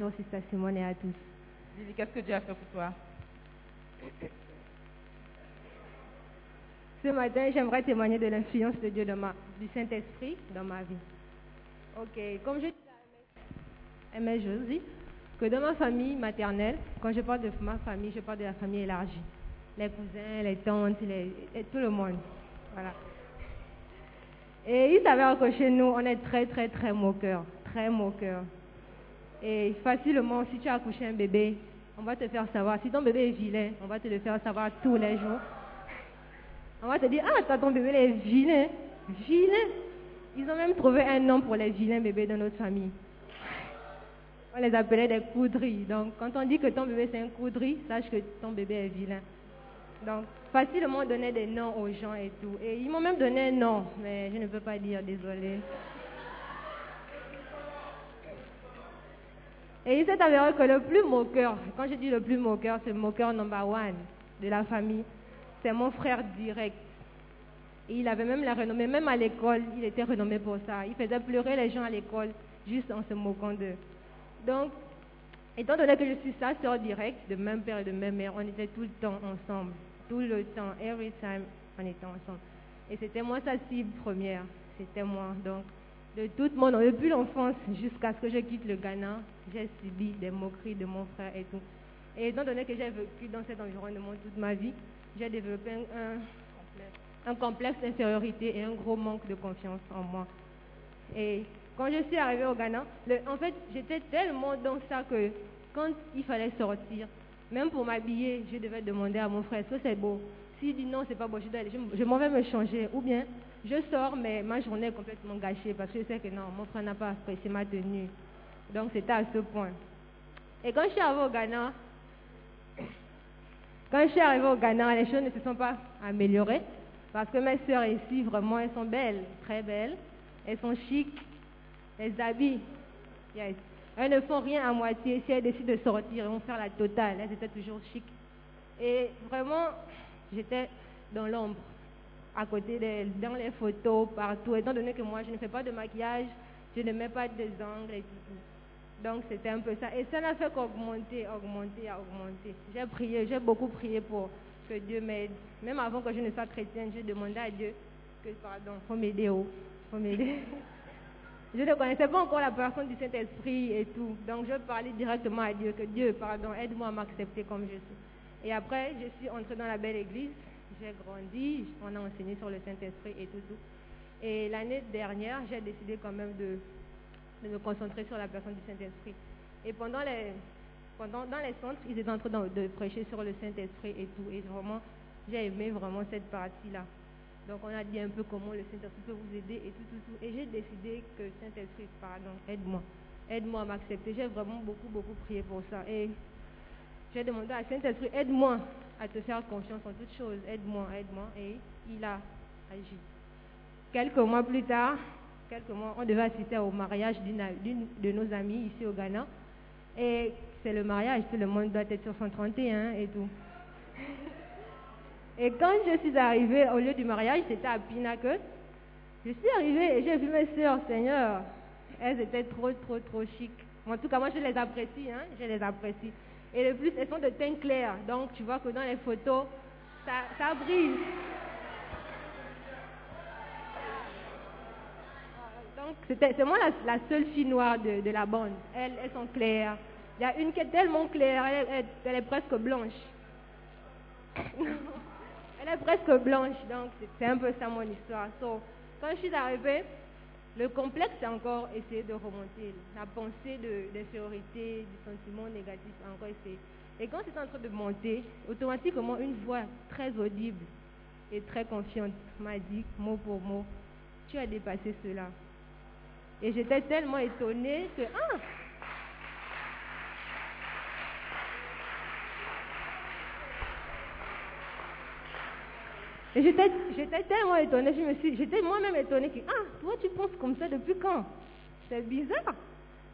Bonjour Sister Simone et à tous. Lily, qu'est-ce que Dieu a fait pour toi? Ce matin, j'aimerais témoigner de l'influence de Dieu dans ma, du Saint-Esprit dans ma vie. Ok, comme je dis à je dis que dans ma famille maternelle, quand je parle de ma famille, je parle de la famille élargie. Les cousins, les tantes, les, et tout le monde. Voilà. Et il s'avère que chez nous, on est très, très, très moqueurs. Très moqueurs. Et facilement, si tu as accouché un bébé, on va te faire savoir. Si ton bébé est vilain, on va te le faire savoir tous les jours. On va te dire, ah, toi, ton bébé est vilain. Vilain. Ils ont même trouvé un nom pour les vilains bébés dans notre famille. On les appelait des coudries. Donc, quand on dit que ton bébé c'est un coudry, sache que ton bébé est vilain. Donc, facilement on donnait des noms aux gens et tout. Et ils m'ont même donné un nom, mais je ne peux pas dire, désolé. Et il s'est avéré que le plus moqueur, quand je dis le plus moqueur, c'est le moqueur number one de la famille, c'est mon frère direct. Et il avait même la renommée, même à l'école, il était renommé pour ça. Il faisait pleurer les gens à l'école juste en se moquant d'eux. Donc, étant donné que je suis sa sœur directe, de même père et de même mère, on était tout le temps ensemble. Tout le temps, every time, on était ensemble. Et c'était moi sa cible première. C'était moi. Donc, de toute mon, depuis l'enfance jusqu'à ce que je quitte le Ghana, j'ai subi des moqueries de mon frère et tout. Et étant donné que j'ai vécu dans cet environnement toute ma vie, j'ai développé un, un complexe d'infériorité et un gros manque de confiance en moi. Et quand je suis arrivée au Ghana, en fait, j'étais tellement dans ça que quand il fallait sortir, même pour m'habiller, je devais demander à mon frère, est-ce que c'est beau? S'il dit non, c'est pas beau, je, dois aller, je m'en vais me changer. Ou bien, je sors, mais ma journée est complètement gâchée parce que je sais que non, mon frère n'a pas apprécié ma tenue. Donc, c'était à ce point. Et quand je suis arrivée au Ghana, quand je suis arrivée au Ghana, les choses ne se sont pas améliorées parce que mes sœurs ici, vraiment, elles sont belles, très belles. Elles sont chics, les habits. Yes. Elles ne font rien à moitié. Si elles décident de sortir, elles vont faire la totale. Elles étaient toujours chic. Et vraiment, j'étais dans l'ombre, à côté d'elles, dans les photos, partout. Étant donné que moi, je ne fais pas de maquillage, je ne mets pas des ongles et tout. Donc, c'était un peu ça. Et ça n'a fait qu'augmenter, augmenter, augmenter. J'ai prié, j'ai beaucoup prié pour que Dieu m'aide. Même avant que je ne sois chrétienne, j'ai demandé à Dieu que, pardon, faut m'aider, oh, faut m'aider. Je ne connaissais pas encore la personne du Saint-Esprit et tout. Donc je parlais directement à Dieu, que Dieu, pardon, aide-moi à m'accepter comme je suis. Et après, je suis entrée dans la belle église, j'ai grandi, on a enseigné sur le Saint-Esprit et tout, tout. Et l'année dernière, j'ai décidé quand même de, de, me concentrer sur la personne du Saint-Esprit. Et pendant les, pendant, dans les centres, ils étaient en train de, prêcher sur le Saint-Esprit et tout. Et vraiment, j'ai aimé vraiment cette partie-là. Donc on a dit un peu comment le Saint-Esprit peut vous aider et tout, tout, tout. Et j'ai décidé que Saint-Esprit, pardon, aide-moi. Aide-moi à m'accepter. J'ai vraiment beaucoup, beaucoup prié pour ça. Et j'ai demandé à Saint-Esprit, aide-moi à te faire confiance en toutes choses. Aide-moi, aide-moi. Et il a agi. Quelques mois plus tard, quelques mois, on devait assister au mariage d'une de nos amies ici au Ghana. Et c'est le mariage, tout le monde doit être sur 131 et tout. Et quand je suis arrivée au lieu du mariage, c'était à Pinnacle. Je suis arrivée et j'ai vu mes sœurs, Seigneur. Elles étaient trop, trop, trop chic. En tout cas, moi, je les apprécie, hein. Je les apprécie. Et le plus, elles sont de teint clair. Donc, tu vois que dans les photos, ça, brille. Donc, c'est moi la, seule fille noire de, la bande. Elles, elles sont claires. Il y a une qui est tellement claire, elle, est presque blanche. elle est presque blanche, donc c'est un peu ça mon histoire. So, quand je suis arrivée, le complexe a encore essayé de remonter. La pensée de- d'infériorité, du sentiment négatif encore essayé. Et quand c'est en train de monter, automatiquement, une voix très audible et très confiante m'a dit, mot pour mot, tu as dépassé cela. Et j'étais tellement étonnée que, ah, Et j'étais, j'étais tellement étonnée, je me suis, j'étais moi-même étonnée que, ah, toi tu penses comme ça depuis quand? C'est bizarre.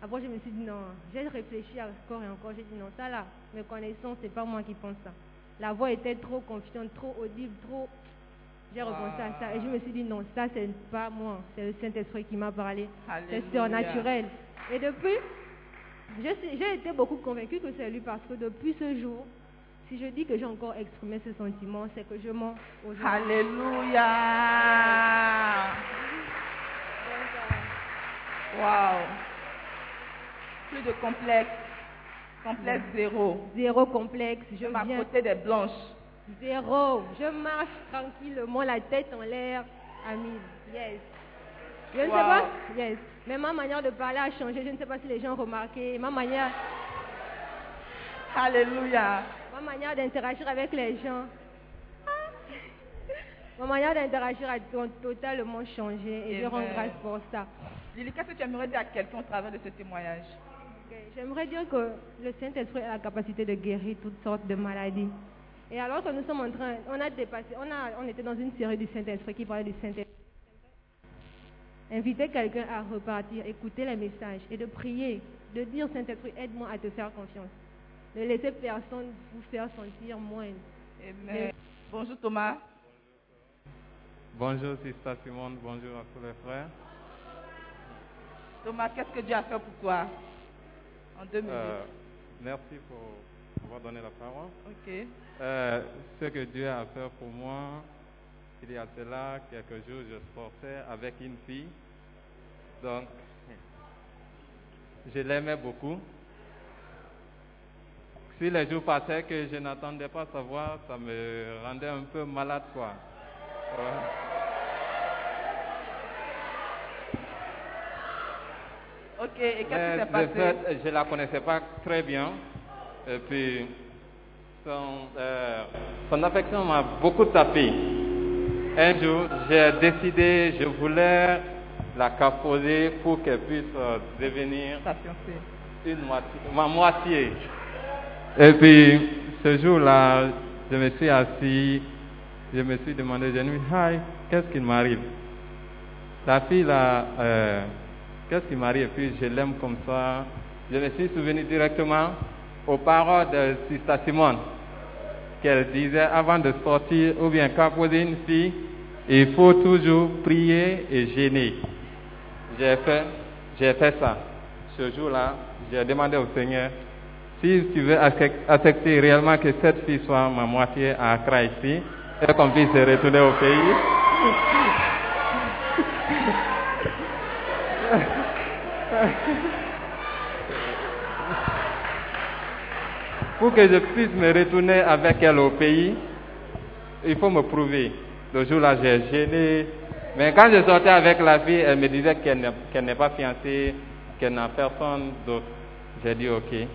Après je me suis dit non, j'ai réfléchi encore et encore, j'ai dit non, ça là, mes connaissances, c'est pas moi qui pense ça. La voix était trop confiante, trop audible, trop... J'ai repensé à ça et je me suis dit non, ça c'est pas moi, c'est le Saint-Esprit qui m'a parlé, c'est surnaturel. Et depuis, j'ai été beaucoup convaincue que c'est lui parce que depuis ce jour, si je dis que j'ai encore exprimé ce sentiment, c'est que je mens aux gens. Alléluia. Wow. Plus de complexe. Complexe zéro. Zéro complexe, je Je viens. côté des blanches. Zéro. Je marche tranquillement, la tête en l'air. Amis. Yes. Je ne sais pas. Yes. Mais ma manière de parler a changé. Je ne sais pas si les gens ont remarqué. Ma manière, Alléluia. Ma manière d'interagir avec les gens. Ma manière d'interagir a to- totalement changé et je rends Amen. grâce pour ça. Lily, qu'est-ce que tu aimerais dire à quelqu'un au travers de ce témoignage? J'aimerais dire que le Saint-Esprit a la capacité de guérir toutes sortes de maladies. Et alors que nous sommes en train, on a dépassé, on, a, on était dans une série du Saint-Esprit qui parlait du Saint-Esprit. Inviter quelqu'un à repartir, écouter les messages et de prier, de dire Saint-Esprit, aide-moi à te faire confiance. Ne laissez personne vous faire sentir. Amen. Bonjour Thomas. Bonjour Sister Simone, bonjour à tous les frères. Thomas, qu'est-ce que Dieu a fait pour toi En deux minutes? Euh, merci pour avoir donné la parole. Ok. Euh, ce que Dieu a fait pour moi, il y a cela quelques jours, je sortais avec une fille. Donc, je l'aimais beaucoup. Si les jours passaient que je n'attendais pas savoir, ça me rendait un peu malade, quoi. Ouais. Ok, et qu'est-ce qui s'est passé? fait, je ne la connaissais pas très bien. Et puis, son, euh, son affection m'a beaucoup tapé. Un jour, j'ai décidé, je voulais la caposer pour qu'elle puisse euh, devenir une moitié, ma moitié. Et puis, ce jour-là, je me suis assis, je me suis demandé, suis dit, Hi, qu'est-ce qui m'arrive? La fille là, euh, qu'est-ce qui m'arrive? Et puis, je l'aime comme ça. Je me suis souvenu directement aux paroles de Sister Simone, qu'elle disait avant de sortir, ou bien caposer une fille, il faut toujours prier et gêner. J'ai fait, j'ai fait ça. Ce jour-là, j'ai demandé au Seigneur, si tu veux accep- accepter réellement que cette fille soit ma moitié à Accra ici, et qu'on puisse se retourner au pays. Pour que je puisse me retourner avec elle au pays, il faut me prouver. Le jour-là, j'ai gêné. Mais quand je sortais avec la fille, elle me disait qu'elle n'est qu'elle n'est pas fiancée, qu'elle n'a personne d'autre. J'ai dit OK.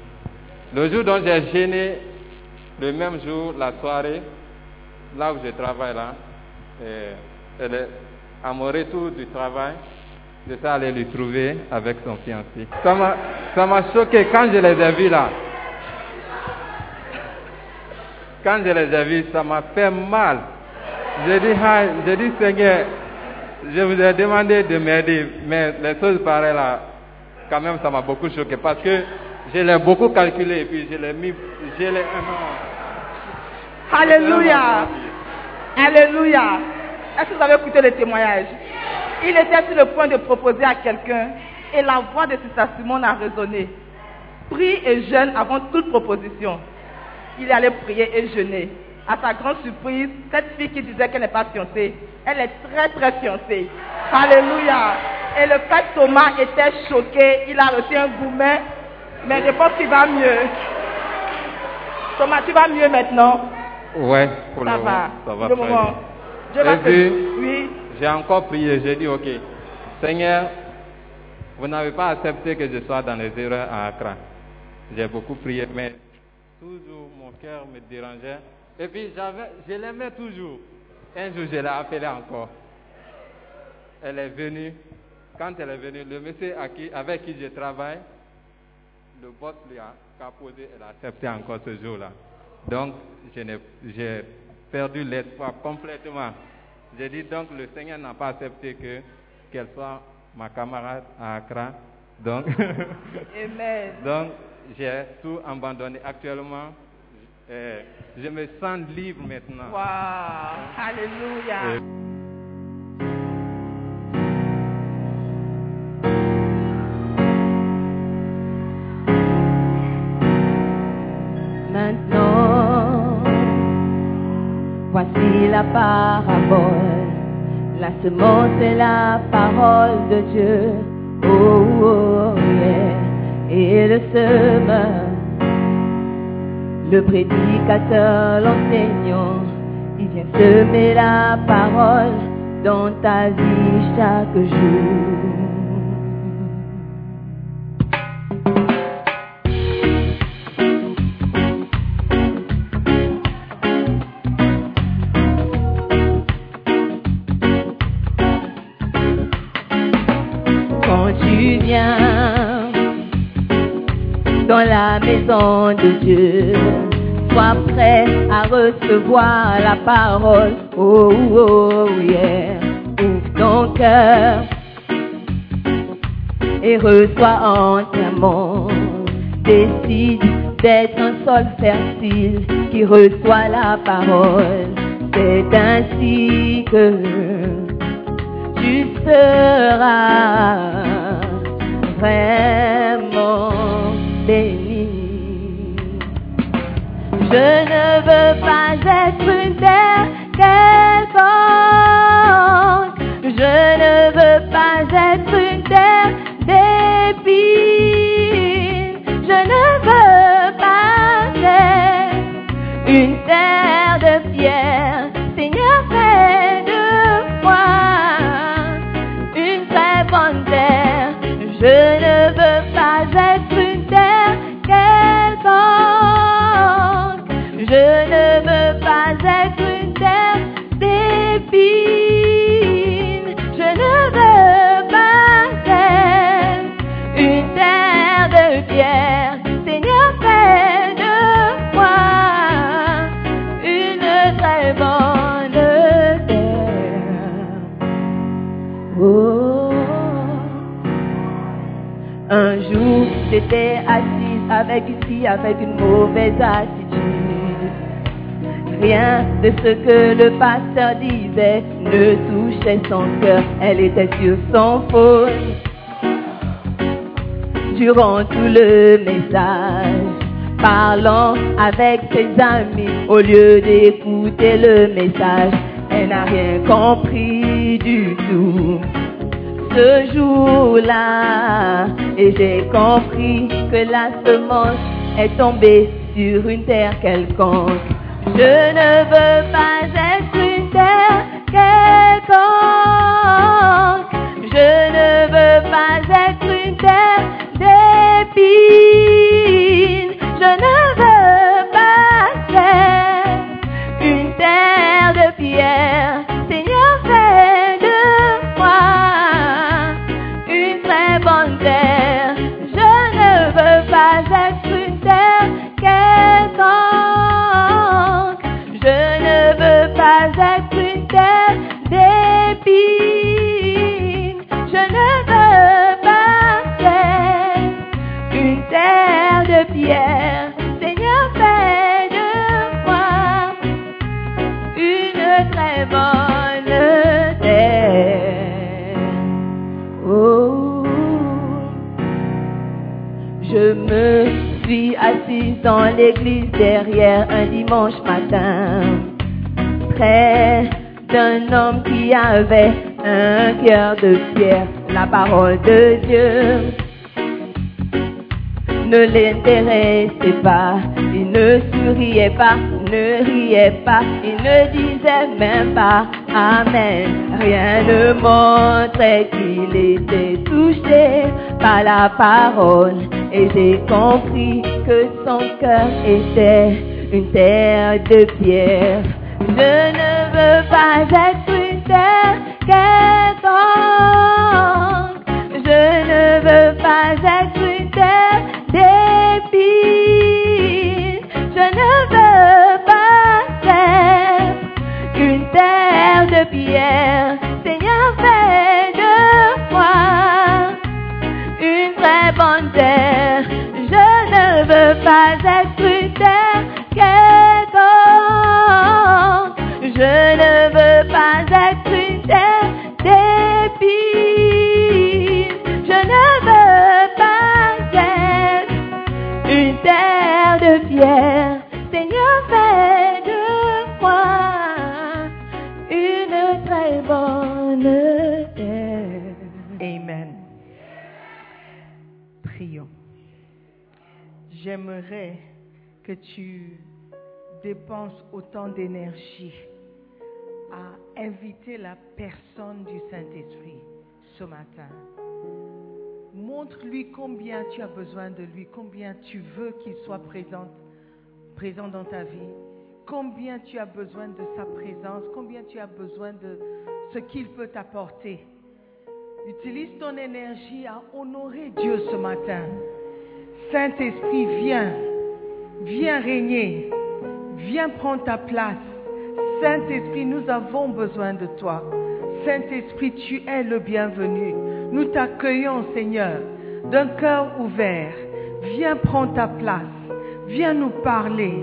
Le jour dont j'ai gêné, le même jour, la soirée, là où je travaille elle est, à mon retour du travail, je suis allé lui trouver avec son fiancé. Ça m'a, choqué quand je les ai vus là. Quand je les ai vus, ça m'a fait mal. J'ai dit, j'ai dit, Seigneur, je vous ai demandé de m'aider, mais les choses pareilles là, quand même, ça m'a beaucoup choqué parce que je l'ai beaucoup calculé et puis je l'ai mis, je l'ai. Alléluia. Alléluia. Est-ce que vous avez écouté le témoignage? Il était sur le point de proposer à quelqu'un et la voix de Sister Simone a résonné. Prie et jeûne avant toute proposition. Il est allé prier et jeûner. À sa grande surprise, cette fille qui disait qu'elle n'est pas fiancée, elle est très très fiancée. Alléluia. Et le père Thomas était choqué. Il a reçu un gourmet. Mais je pense qu'il va mieux. Thomas, tu vas mieux maintenant Ouais, pour Ça le va. moment, ça va Le très moment. bien. Dieu va Et te... puis- Oui. J'ai encore prié, j'ai dit, ok, Seigneur, vous n'avez pas accepté que je sois dans les erreurs à Accra. J'ai beaucoup prié, mais toujours mon cœur me dérangeait. Et puis j'avais, je l'aimais toujours. Un jour, je l'ai appelée encore. Elle est venue. Quand elle est venue, le monsieur à qui- avec qui je travaille, le boss lui a caposé, elle a accepté encore ce jour-là. Donc, j'ai perdu l'espoir complètement. J'ai dit donc, le Seigneur n'a pas accepté que qu'elle soit ma camarade à Accra. Donc, Amen. donc j'ai tout abandonné. Actuellement, euh, je me sens libre maintenant. Wow. Alléluia. Et- la parabole. La semence est la parole de Dieu. Oh, oh, yeah. Et le semeur, le prédicateur, l'enseignant, il vient semer la parole dans ta vie chaque jour. De Dieu, sois prêt à recevoir la parole. Oh, oh, yeah. Ouvre ton cœur et reçois entièrement. Décide d'être un sol fertile qui reçoit la parole. C'est ainsi que tu seras vraiment béni. Je ne veux pas être une terre quelconque. Je ne veux pas être une terre d'épines. Je ne veux pas être une terre avec une mauvaise attitude. Rien de ce que le pasteur disait ne touchait son cœur. Elle était sur son faute durant tout le message. Parlant avec ses amis au lieu d'écouter le message. Elle n'a rien compris du tout ce jour-là. Et j'ai compris que la semence est tombée sur une terre quelconque. Je ne veux pas être une terre quelconque. Je ne veux pas être une terre d'épines. Je ne veux dans l'église derrière un dimanche matin, près d'un homme qui avait un cœur de pierre, la parole de Dieu ne l'intéressait pas, il ne souriait pas, ne riait pas, il ne disait même pas Amen. Rien ne montrait qu'il était touché par la parole et j'ai compris que son cœur était une terre de pierre. Je ne veux pas être une terre quelconque. Je ne veux pas être une terre d'épines. Je ne veux pas être une terre de pierre. Que tu dépenses autant d'énergie à inviter la personne du Saint-Esprit ce matin. Montre-lui combien tu as besoin de lui, combien tu veux qu'il soit présent, présent dans ta vie, combien tu as besoin de sa présence, combien tu as besoin de ce qu'il peut t'apporter. Utilise ton énergie à honorer Dieu ce matin. Saint-Esprit, viens, viens régner, viens prendre ta place. Saint-Esprit, nous avons besoin de toi. Saint-Esprit, tu es le bienvenu. Nous t'accueillons, Seigneur, d'un cœur ouvert. Viens prendre ta place. Viens nous parler.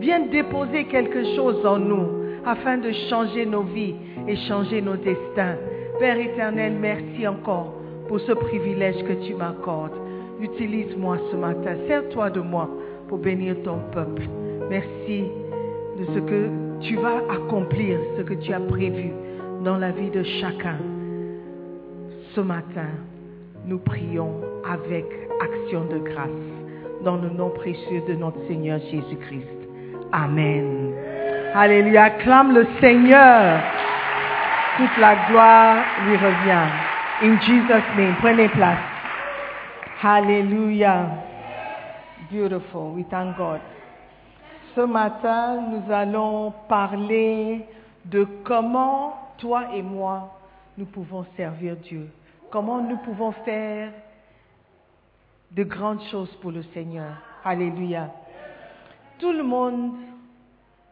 Viens déposer quelque chose en nous afin de changer nos vies et changer nos destins. Père éternel, merci encore pour ce privilège que tu m'accordes. Utilise-moi ce matin. Sers-toi de moi pour bénir ton peuple. Merci de ce que tu vas accomplir, ce que tu as prévu dans la vie de chacun. Ce matin, nous prions avec action de grâce dans le nom précieux de notre Seigneur Jésus-Christ. Amen. Alléluia. Acclame le Seigneur. Toute la gloire lui revient. In Jesus' name. Prenez place. Hallelujah. Beautiful. We thank God. Ce matin, nous allons parler de comment toi et moi, nous pouvons servir Dieu. Comment nous pouvons faire de grandes choses pour le Seigneur. Alléluia. Tout le monde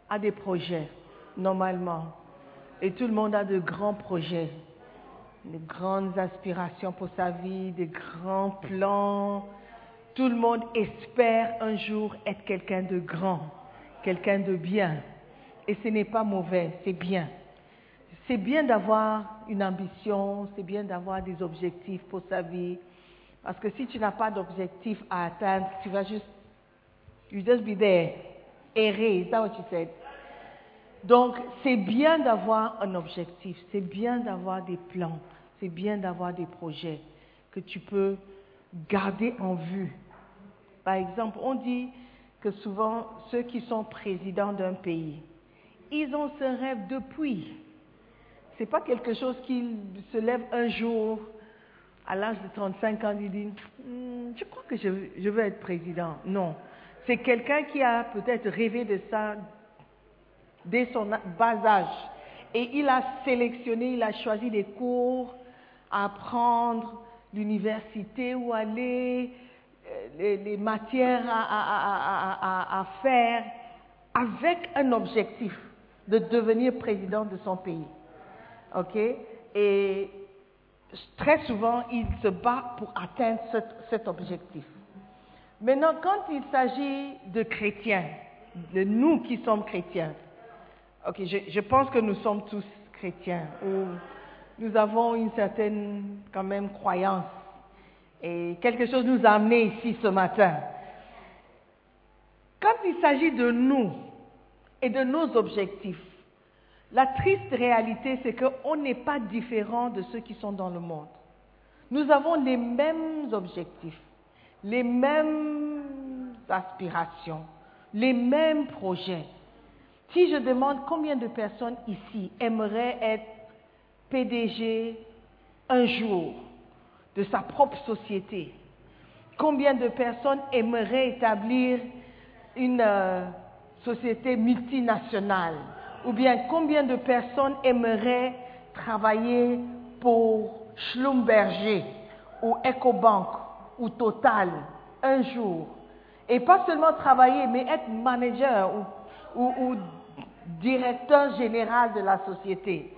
a des projets, normalement. Et tout le monde a de grands projets, de grandes aspirations pour sa vie, de grands plans. Tout le monde espère un jour être quelqu'un de grand, quelqu'un de bien. Et ce n'est pas mauvais, c'est bien. C'est bien d'avoir une ambition, c'est bien d'avoir des objectifs pour sa vie. Parce que si tu n'as pas d'objectif à atteindre, tu vas juste, you just be there, errer. Is that what you said? Donc, c'est bien d'avoir un objectif, c'est bien d'avoir des plans, c'est bien d'avoir des projets que tu peux garder en vue. Par exemple, on dit que souvent, ceux qui sont présidents d'un pays, ils ont ce rêve depuis. Ce n'est pas quelque chose qui se lève un jour à l'âge de 35 ans, il dit, Hmm, je crois que je, veux être président. Non. C'est quelqu'un qui a peut-être rêvé de ça dès son bas âge. Et il a sélectionné, il a choisi des cours à apprendre, l'université où aller, les, les matières à, faire, avec un objectif de devenir président de son pays. OK? Et très souvent, il se bat pour atteindre cet, cet objectif. Maintenant, quand il s'agit de chrétiens, de nous qui sommes chrétiens, ok, je, je, pense que nous sommes tous chrétiens, ou nous avons une certaine, quand même, croyance, et quelque chose nous a amenés ici ce matin. il s'agit de nous et de nos objectifs, la triste réalité, c'est qu'on n'est pas différent de ceux qui sont dans le monde. Nous avons les mêmes objectifs, les mêmes aspirations, les mêmes projets. Si je demande combien de personnes ici aimeraient être PDG un jour de sa propre société, combien de personnes aimeraient établir une euh, société multinationale, ou bien combien de personnes aimeraient travailler pour Schlumberger ou EcoBank ou Total un jour? Et pas seulement travailler, mais être manager ou, ou- ou directeur général de la société.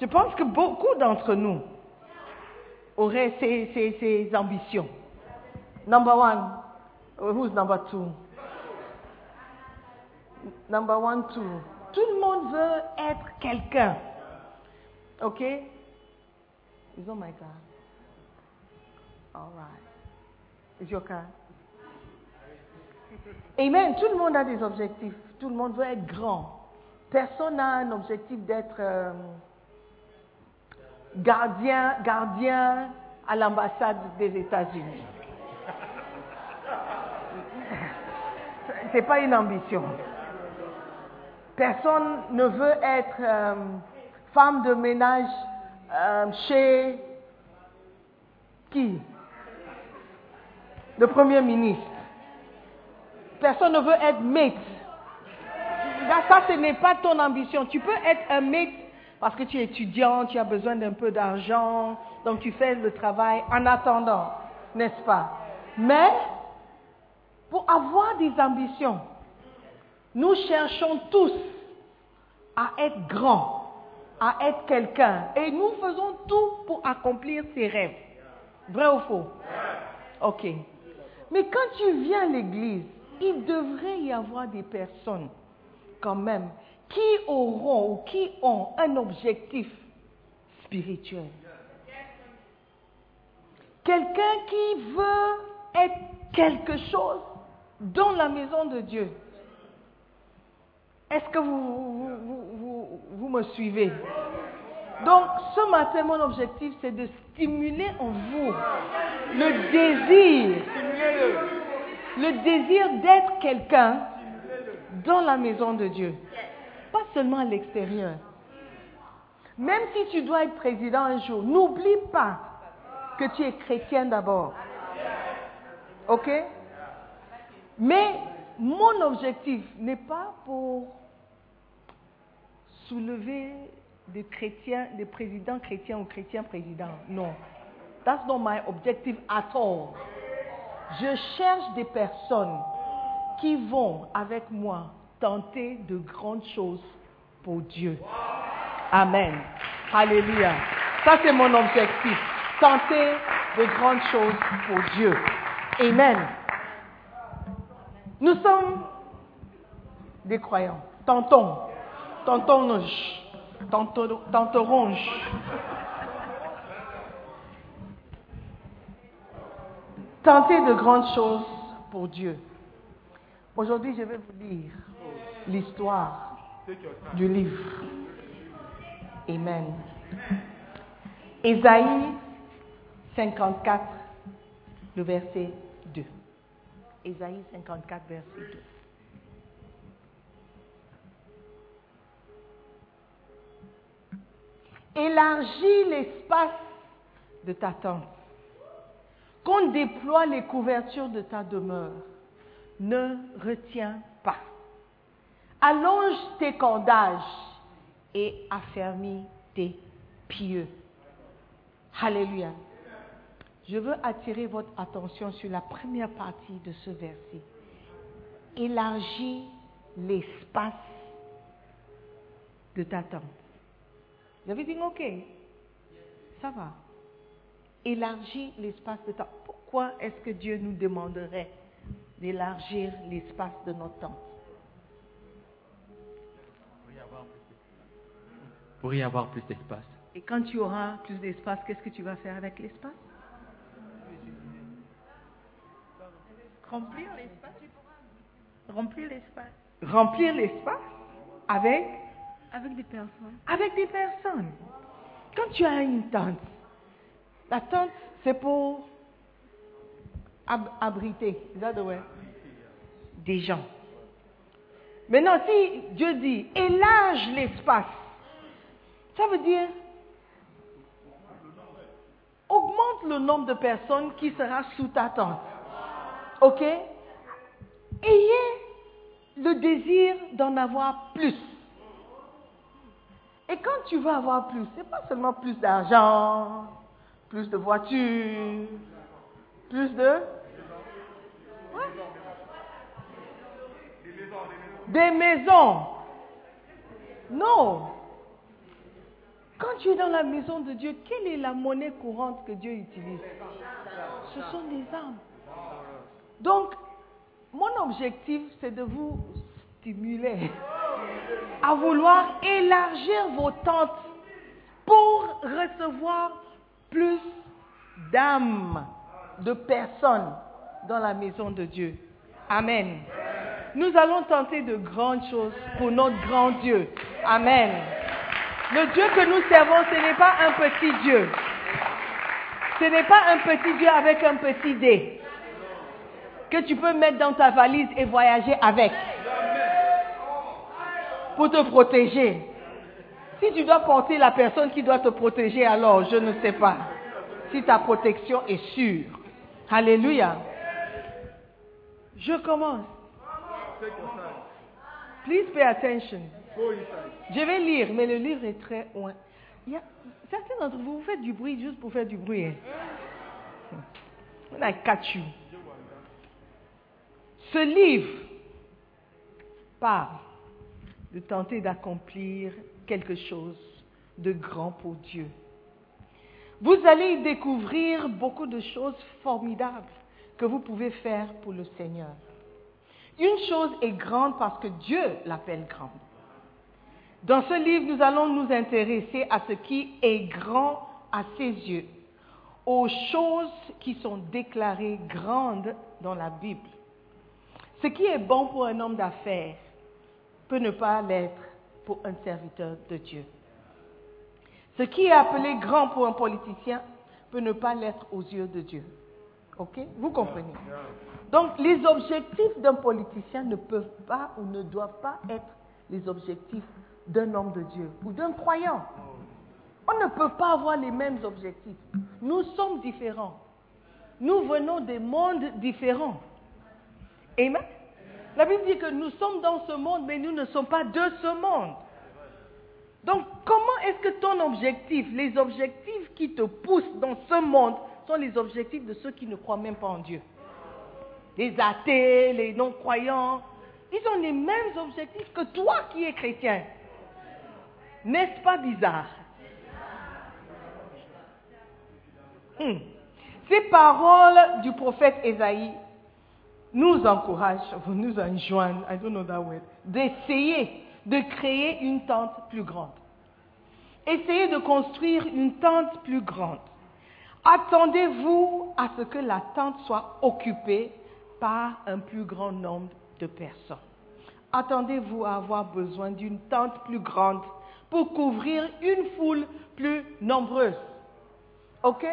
Je pense que beaucoup d'entre nous auraient ces, ces- ces ambitions. Number one, uh, who's number two? Number one, two. Tout le monde veut être quelqu'un. OK? Is on my car? All right. Is your car? Amen. Tout le monde a des objectifs. Tout le monde veut être grand. Personne n'a un objectif d'être euh, gardien, gardien à l'ambassade des États-Unis. C'est pas une ambition. Personne ne veut être euh, femme de ménage euh, chez qui? Le Premier ministre. Personne ne veut être. Là, ça, ce n'est pas ton ambition. Tu peux être un mate parce que tu es étudiant, tu as besoin d'un peu d'argent, donc tu fais le travail en attendant, n'est-ce pas? Mais pour avoir des ambitions, nous cherchons tous à être grands, à être quelqu'un. Et nous faisons tout pour accomplir ces rêves. Vrai ou faux? Ok. Mais quand tu viens à l'église, il devrait y avoir des personnes, quand même, qui auront ou qui ont un objectif spirituel. Quelqu'un qui veut être quelque chose dans la maison de Dieu. Est-ce que vous, me suivez? Donc, ce matin, mon objectif, c'est de stimuler en vous le désir, le désir d'être quelqu'un dans la maison de Dieu. Pas seulement à l'extérieur. Même si tu dois être président un jour, n'oublie pas que tu es chrétien d'abord. OK? Mais mon objectif n'est pas pour soulever des chrétiens, des présidents chrétiens ou chrétiens présidents. Non. That's not my objective at all. Je cherche des personnes qui vont avec moi tenter de grandes choses pour Dieu. Amen. Alléluia. Ça, c'est mon objectif. Tenter de grandes choses pour Dieu. Amen. Nous sommes des croyants. Tentons. Tentons-nous. Tentons- Tenterons. Tenter de grandes choses pour Dieu. Aujourd'hui, je vais vous lire l'histoire du livre. Amen. Ésaïe 54, le verset 2. Ésaïe 54, verset 2. Élargis l'espace de ta tente. Qu'on déploie les couvertures de ta demeure. Ne retiens pas. Allonge tes cordages et affermis tes pieux. Alléluia. Je veux attirer votre attention sur la première partie de ce verset. Élargis l'espace de ta tente. Vous avez dit OK Ça va. Élargis l'espace de ta Pourquoi est-ce que Dieu nous demanderait d'élargir l'espace de notre tente? Pour y avoir plus d'espace. Et quand tu auras plus d'espace, qu'est-ce que tu vas faire avec l'espace? Remplir l'espace Remplir l'espace. Remplir l'espace avec, Avec des personnes. avec des personnes. Quand tu as une tente, la tente, c'est pour ab- abriter is that the word? des gens. Maintenant, si Dieu dit élarge l'espace, ça veut dire augmente le nombre de personnes qui sera sous ta tente. OK? Ayez le désir d'en avoir plus. Et quand tu veux avoir plus, ce n'est pas seulement plus d'argent, plus de voitures, plus de... Ouais. Des maisons. Non. Quand tu es dans la maison de Dieu, quelle est la monnaie courante que Dieu utilise Ce sont des âmes. Donc, mon objectif, c'est de vous stimuler à vouloir élargir vos tentes pour recevoir plus d'âmes, de personnes dans la maison de Dieu. Amen. Nous allons tenter de grandes choses pour notre grand Dieu. Amen. Le Dieu que nous servons, ce n'est pas un petit Dieu. Ce n'est pas un petit Dieu avec un petit dé que tu peux mettre dans ta valise et voyager avec pour te protéger. Si tu dois porter la personne qui doit te protéger, alors je ne sais pas si ta protection est sûre. Alléluia. Je commence. Please pay attention. Je vais lire, mais le livre est très loin. Il y a, certains d'entre vous, vous faites du bruit juste pour faire du bruit. hein. When I catch you. Ce livre parle de tenter d'accomplir quelque chose de grand pour Dieu. Vous allez découvrir beaucoup de choses formidables que vous pouvez faire pour le Seigneur. Une chose est grande parce que Dieu l'appelle grande. Dans ce livre, nous allons nous intéresser à ce qui est grand à ses yeux, aux choses qui sont déclarées grandes dans la Bible. Ce qui est bon pour un homme d'affaires peut ne pas l'être pour un serviteur de Dieu. Ce qui est appelé grand pour un politicien peut ne pas l'être aux yeux de Dieu. OK? Vous comprenez? Donc, les objectifs d'un politicien ne peuvent pas ou ne doivent pas être les objectifs d'un homme de Dieu ou d'un croyant. On ne peut pas avoir les mêmes objectifs. Nous sommes différents. Nous venons des mondes différents. Amen. La Bible dit que nous sommes dans ce monde, mais nous ne sommes pas de ce monde. Donc, comment est-ce que ton objectif, les objectifs qui te poussent dans ce monde, sont les objectifs de ceux qui ne croient même pas en Dieu? Les athées, les non-croyants, ils ont les mêmes objectifs que toi qui es chrétien. N'est-ce pas bizarre? Hmm. Ces paroles du prophète Ésaïe nous encouragent, nous enjoignent, I don't know that word, d'essayer de créer une tente plus grande. Essayez de construire une tente plus grande. Attendez-vous à ce que la tente soit occupée par un plus grand nombre de personnes. Attendez-vous à avoir besoin d'une tente plus grande pour couvrir une foule plus nombreuse. OK?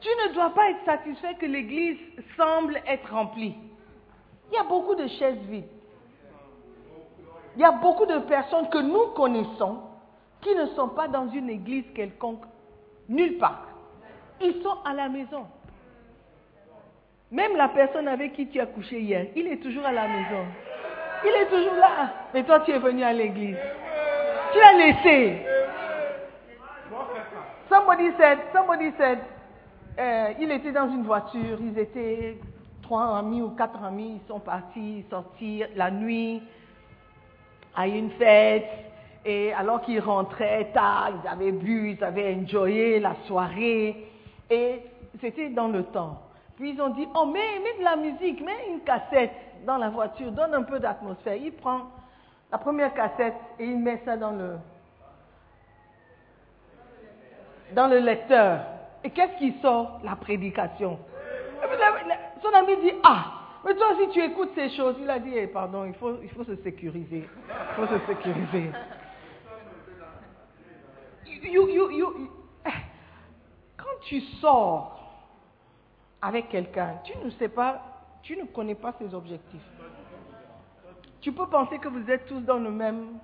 Tu ne dois pas être satisfait que l'église semble être remplie. Il y a beaucoup de chaises vides. Il y a beaucoup de personnes que nous connaissons qui ne sont pas dans une église quelconque, nulle part. Ils sont à la maison. Même la personne avec qui tu as couché hier, il est toujours à la maison. Il est toujours là. Mais toi, tu es venu à l'église. Tu l'as laissé. Somebody said, somebody said, euh, il était dans une voiture, ils étaient trois amis ou quatre amis, ils sont partis sortir la nuit à une fête. Et alors qu'ils rentraient tard, ils avaient bu, ils avaient enjoyé la soirée. Et c'était dans le temps. Puis ils ont dit, oh, mets, mets de la musique, mets une cassette dans la voiture, donne un peu d'atmosphère. Il prend la première cassette et il met ça dans le, dans le lecteur. Et qu'est-ce qui sort? La prédication. Son ami dit, ah, Mais toi, si tu écoutes ces choses, il a dit, eh, pardon, il faut, se sécuriser. Il faut se sécuriser. Eh, quand tu sors avec quelqu'un, tu ne sais pas, tu ne connais pas ses objectifs. Tu peux penser que vous êtes tous dans le même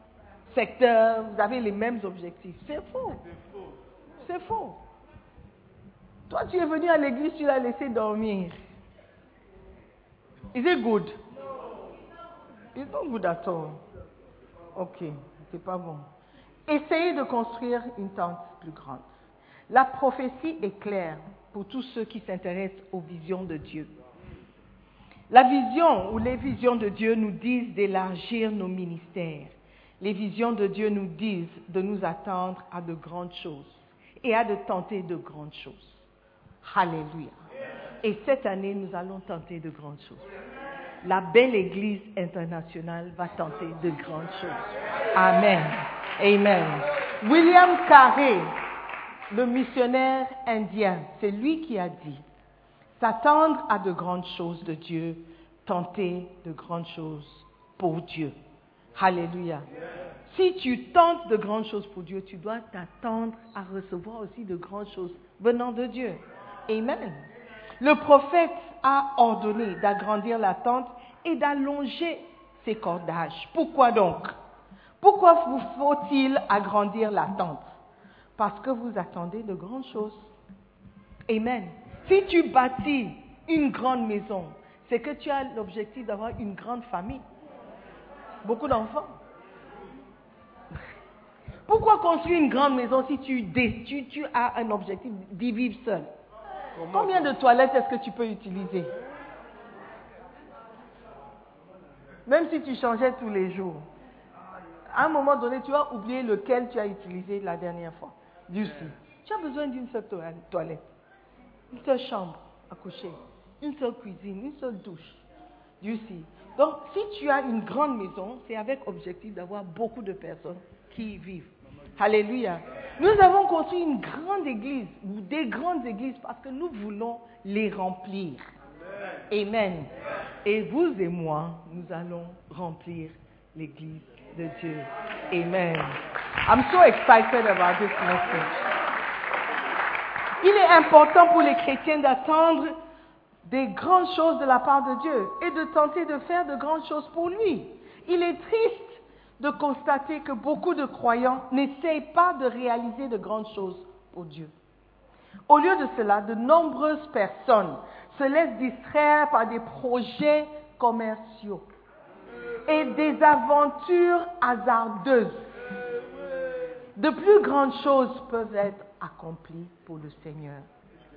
secteur, vous avez les mêmes objectifs. C'est faux. C'est faux. Toi, tu es venu à l'église, tu l'as laissé dormir. Is it good? It's not good at all. Ok, c'est pas bon. Essayez de construire une tente plus grande. La prophétie est claire pour tous ceux qui s'intéressent aux visions de Dieu. La vision ou les visions de Dieu nous disent d'élargir nos ministères. Les visions de Dieu nous disent de nous attendre à de grandes choses et à de tenter de grandes choses. Alléluia. Et cette année, nous allons tenter de grandes choses. La belle Église internationale va tenter de grandes choses. Amen. Amen. William Carré, le missionnaire indien, c'est lui qui a dit, s'attendre à de grandes choses de Dieu, tenter de grandes choses pour Dieu. Alléluia. Si tu tentes de grandes choses pour Dieu, tu dois t'attendre à recevoir aussi de grandes choses venant de Dieu. Amen. Le prophète a ordonné d'agrandir la tente et d'allonger ses cordages. Pourquoi donc? Pourquoi vous faut-il agrandir la tente? Parce que vous attendez de grandes choses. Amen. Si tu bâtis une grande maison, c'est que tu as l'objectif d'avoir une grande famille. Beaucoup d'enfants. Pourquoi construire une grande maison si tu, tu- tu as un objectif d'y vivre seul? Combien de toilettes est-ce que tu peux utiliser? Même si tu changeais tous les jours. À un moment donné, tu vas oublier lequel tu as utilisé la dernière fois. Sait. Tu as besoin d'une seule toi- toilette, une seule chambre à coucher, une seule cuisine, une seule douche. Dieu sait. Donc, si tu as une grande maison, c'est avec objectif d'avoir beaucoup de personnes qui y vivent. Alléluia. Nous avons construit une grande église, ou des grandes églises, parce que nous voulons les remplir. Amen. Et vous et moi, nous allons remplir l'église de Dieu. Amen. I'm so excited about this message. Il est important pour les chrétiens d'attendre des grandes choses de la part de Dieu et de tenter de faire de grandes choses pour lui. Il est triste de constater que beaucoup de croyants n'essayent pas de réaliser de grandes choses pour Dieu. Au lieu de cela, de nombreuses personnes se laissent distraire par des projets commerciaux et des aventures hasardeuses. De plus grandes choses peuvent être accomplies pour le Seigneur.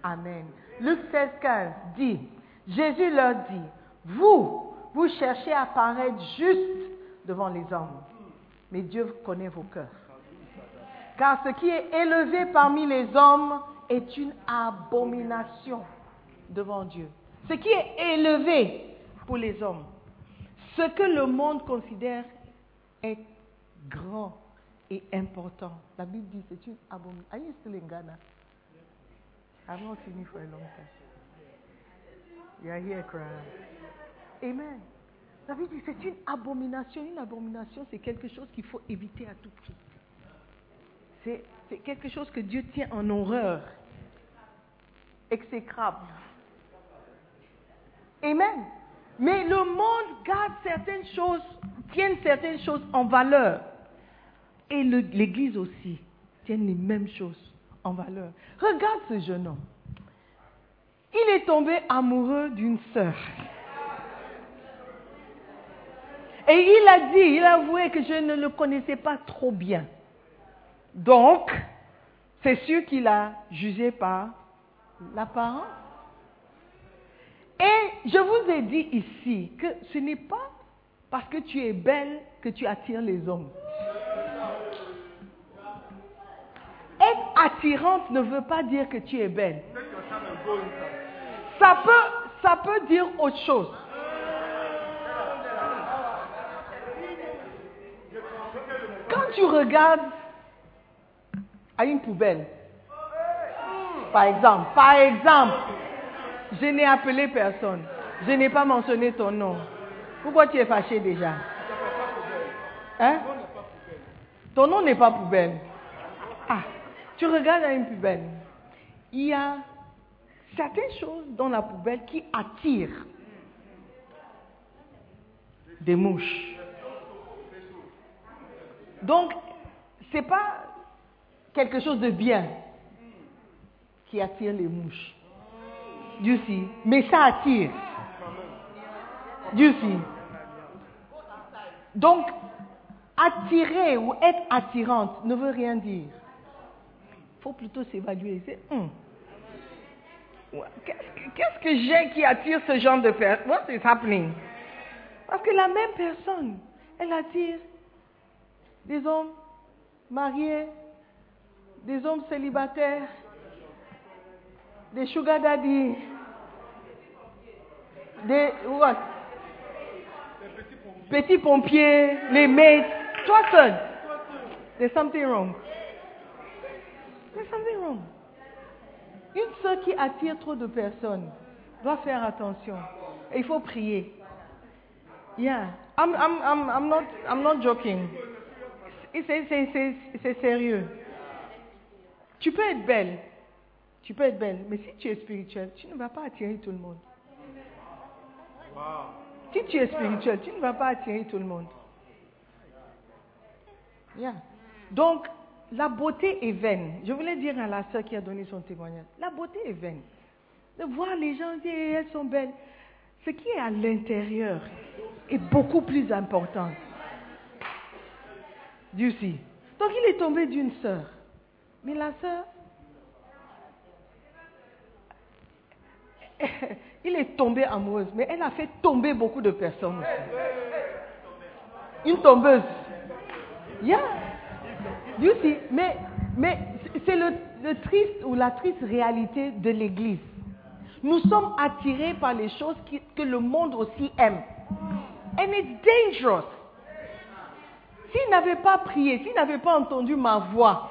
Amen. Luc 16, 15 dit, Jésus leur dit, vous, vous cherchez à paraître juste devant les hommes, mais Dieu connaît vos cœurs. Car ce qui est élevé parmi les hommes est une abomination devant Dieu. Ce qui est élevé pour les hommes, ce que le monde considère est grand et important. La Bible dit c'est une abomination. Are you still in Ghana? I've not seen you for a long time. You are here crying. Amen. La Bible dit c'est une abomination. Une abomination, c'est quelque chose qu'il faut éviter à tout prix. C'est c'est quelque chose que Dieu tient en horreur. Exécrable. Amen. Mais le monde garde certaines choses, tiennent certaines choses en valeur. Et l'Église aussi tienne les mêmes choses en valeur. Regarde ce jeune homme. Il est tombé amoureux d'une sœur. Et il a dit, il a avoué que je ne le connaissais pas trop bien. Donc, c'est sûr qu'il a jugé par l'apparence. Et je vous ai dit ici que ce n'est pas parce que tu es belle que tu attires les hommes. Être attirante ne veut pas dire que tu es belle. Ça peut, ça peut dire autre chose. Quand tu regardes à une poubelle, par exemple, par exemple, je n'ai appelé personne. Je n'ai pas mentionné ton nom. Pourquoi tu es fâché déjà? Hein? Ton nom n'est pas poubelle. Ah, tu regardes à une poubelle. Il y a certaines choses dans la poubelle qui attirent des mouches. Donc, ce n'est pas quelque chose de bien qui attire les mouches. Dieu si. Mais ça attire. Dieu si. Donc, attirer ou être attirante ne veut rien dire. Faut plutôt s'évaluer. C'est, Qu'est-ce que j'ai qui attire ce genre de personne What is happening? Parce que la même personne, elle attire des hommes mariés, des hommes célibataires, des sugar daddy, des what? Petits pompiers, les maids, toi seul. There's something wrong. There's something wrong. Une sœur qui attire trop de personnes doit faire attention. Il faut prier. Yeah, I'm, I'm, I'm, I'm, not, I'm not joking. C'est sérieux. Tu peux être belle. Tu peux être belle. Mais si tu es spirituel, tu ne vas pas attirer tout le monde. Si tu es spirituel, tu ne vas pas attirer tout le monde. Yeah. Donc, la beauté est vaine. Je voulais dire à la sœur qui a donné son témoignage, la beauté est vaine. De voir les gens dire elles sont belles. Ce qui est à l'intérieur est beaucoup plus important. Dieu si. Donc il est tombé d'une sœur. Mais la sœur, il est tombé amoureuse, mais elle a fait tomber beaucoup de personnes. Une tombeuse. Yeah. Dieu si. Mais, mais c'est le, triste ou la triste réalité de l'Église. Nous sommes attirés par les choses que le monde aussi aime. And it's dangerous. S'il n'avait pas prié, s'il n'avait pas entendu ma voix,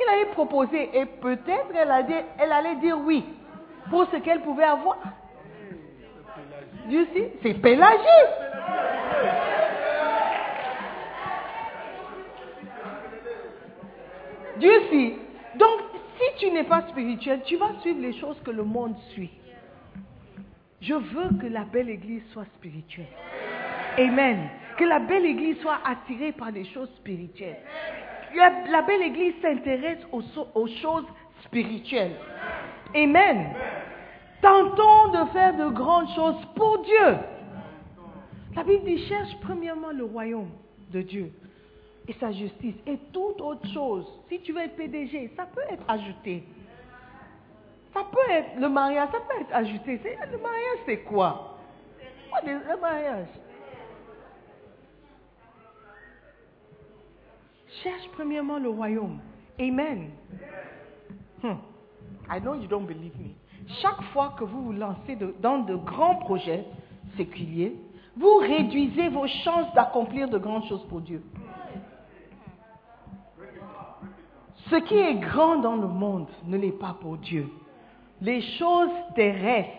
il allait proposer et peut-être elle, allait dire oui pour ce qu'elle pouvait avoir. Dieu sait, c'est Pélagie. Dieu sait. Donc, si tu n'es pas spirituel, tu vas suivre les choses que le monde suit. Je veux que la belle église soit spirituelle. Amen. Que la belle église soit attirée par des choses spirituelles. La, la belle église s'intéresse aux, aux choses spirituelles. Amen. Tentons de faire de grandes choses pour Dieu. La Bible dit cherche premièrement le royaume de Dieu et sa justice et toute autre chose. Si tu veux être PDG, ça peut être ajouté. Ça peut être le mariage, ça peut être ajouté. Le mariage, c'est quoi? Le mariage? Cherche premièrement le royaume. Amen. Hmm. I know you don't believe me. Chaque fois que vous vous lancez dans de grands projets séculiers, vous réduisez vos chances d'accomplir de grandes choses pour Dieu. Ce qui est grand dans le monde ne l'est pas pour Dieu. Les choses terrestres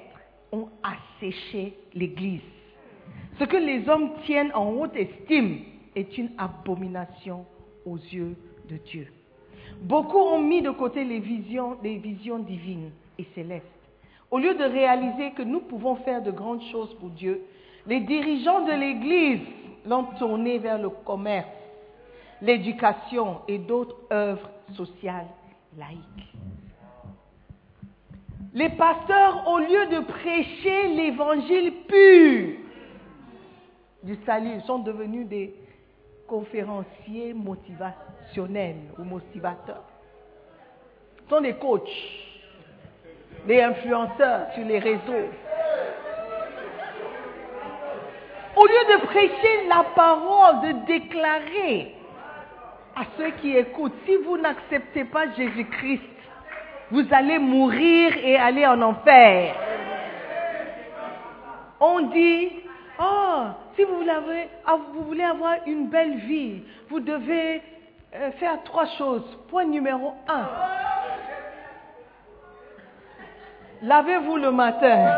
ont asséché l'Église. Ce que les hommes tiennent en haute estime est une abomination aux yeux de Dieu. Beaucoup ont mis de côté les visions, les visions divines et célestes. Au lieu de réaliser que nous pouvons faire de grandes choses pour Dieu, les dirigeants de l'Église l'ont tourné vers le commerce, l'éducation et d'autres œuvres sociales laïques. Les pasteurs, au lieu de prêcher l'évangile pur du salut, sont devenus des conférenciers motivationnels ou motivateurs. Ce sont des coachs, des influenceurs sur les réseaux. Au lieu de prêcher la parole, de déclarer à ceux qui écoutent, si vous n'acceptez pas Jésus-Christ, vous allez mourir et aller en enfer. On dit, oh, si vous voulez, avoir- vous voulez avoir une belle vie, vous devez euh, faire trois choses. Point numéro un. Lavez-vous le matin.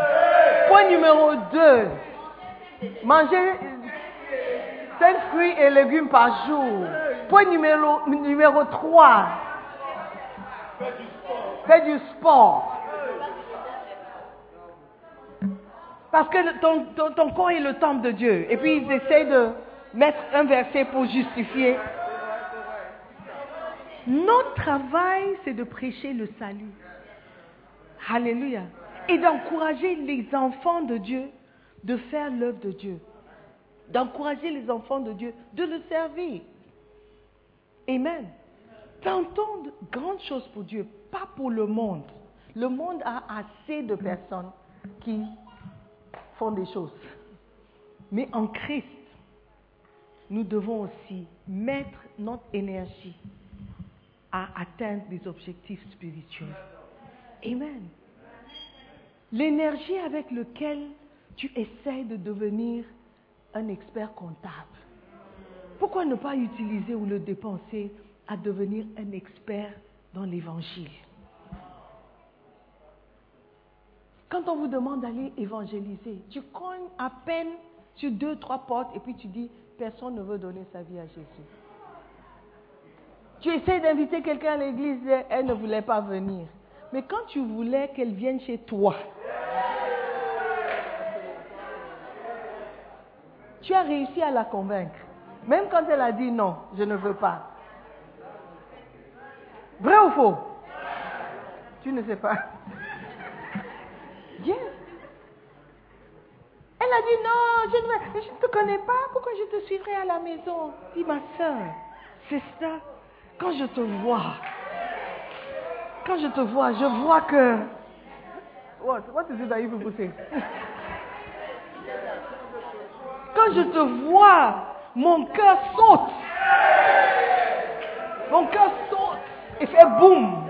Point numéro 2. Manger 5 fruits et légumes par jour. Point numéro, numéro 3. Fais du sport. Parce que ton, ton, ton corps est le temple de Dieu. Et puis ils essayent de mettre un verset pour justifier. Notre travail, c'est de prêcher le salut. Alléluia. Et d'encourager les enfants de Dieu de faire l'œuvre de Dieu. D'encourager les enfants de Dieu de le servir. Amen. De grandes choses pour Dieu, pas pour le monde. Le monde a assez de personnes qui font des choses. Mais en Christ, nous devons aussi mettre notre énergie à atteindre des objectifs spirituels. Amen. L'énergie avec laquelle tu essaies de devenir un expert comptable. Pourquoi ne pas utiliser ou le dépenser à devenir un expert dans l'évangile? Quand on vous demande d'aller évangéliser, tu cognes à peine sur deux, trois portes et puis tu dis, personne ne veut donner sa vie à Jésus. Tu essaies d'inviter quelqu'un à l'église, elle ne voulait pas venir. Mais quand tu voulais qu'elle vienne chez toi, tu as réussi à la convaincre. Même quand elle a dit non, je ne veux pas. Vrai ou faux? Tu ne sais pas. Yes. Elle a dit non, je ne je ne te connais pas, pourquoi je te suivrai à la maison? Dis ma soeur, c'est ça. Quand je te vois, quand je te vois, je vois que. What, what is it that you? Quand je te vois, mon cœur saute. Mon cœur saute et fait boum.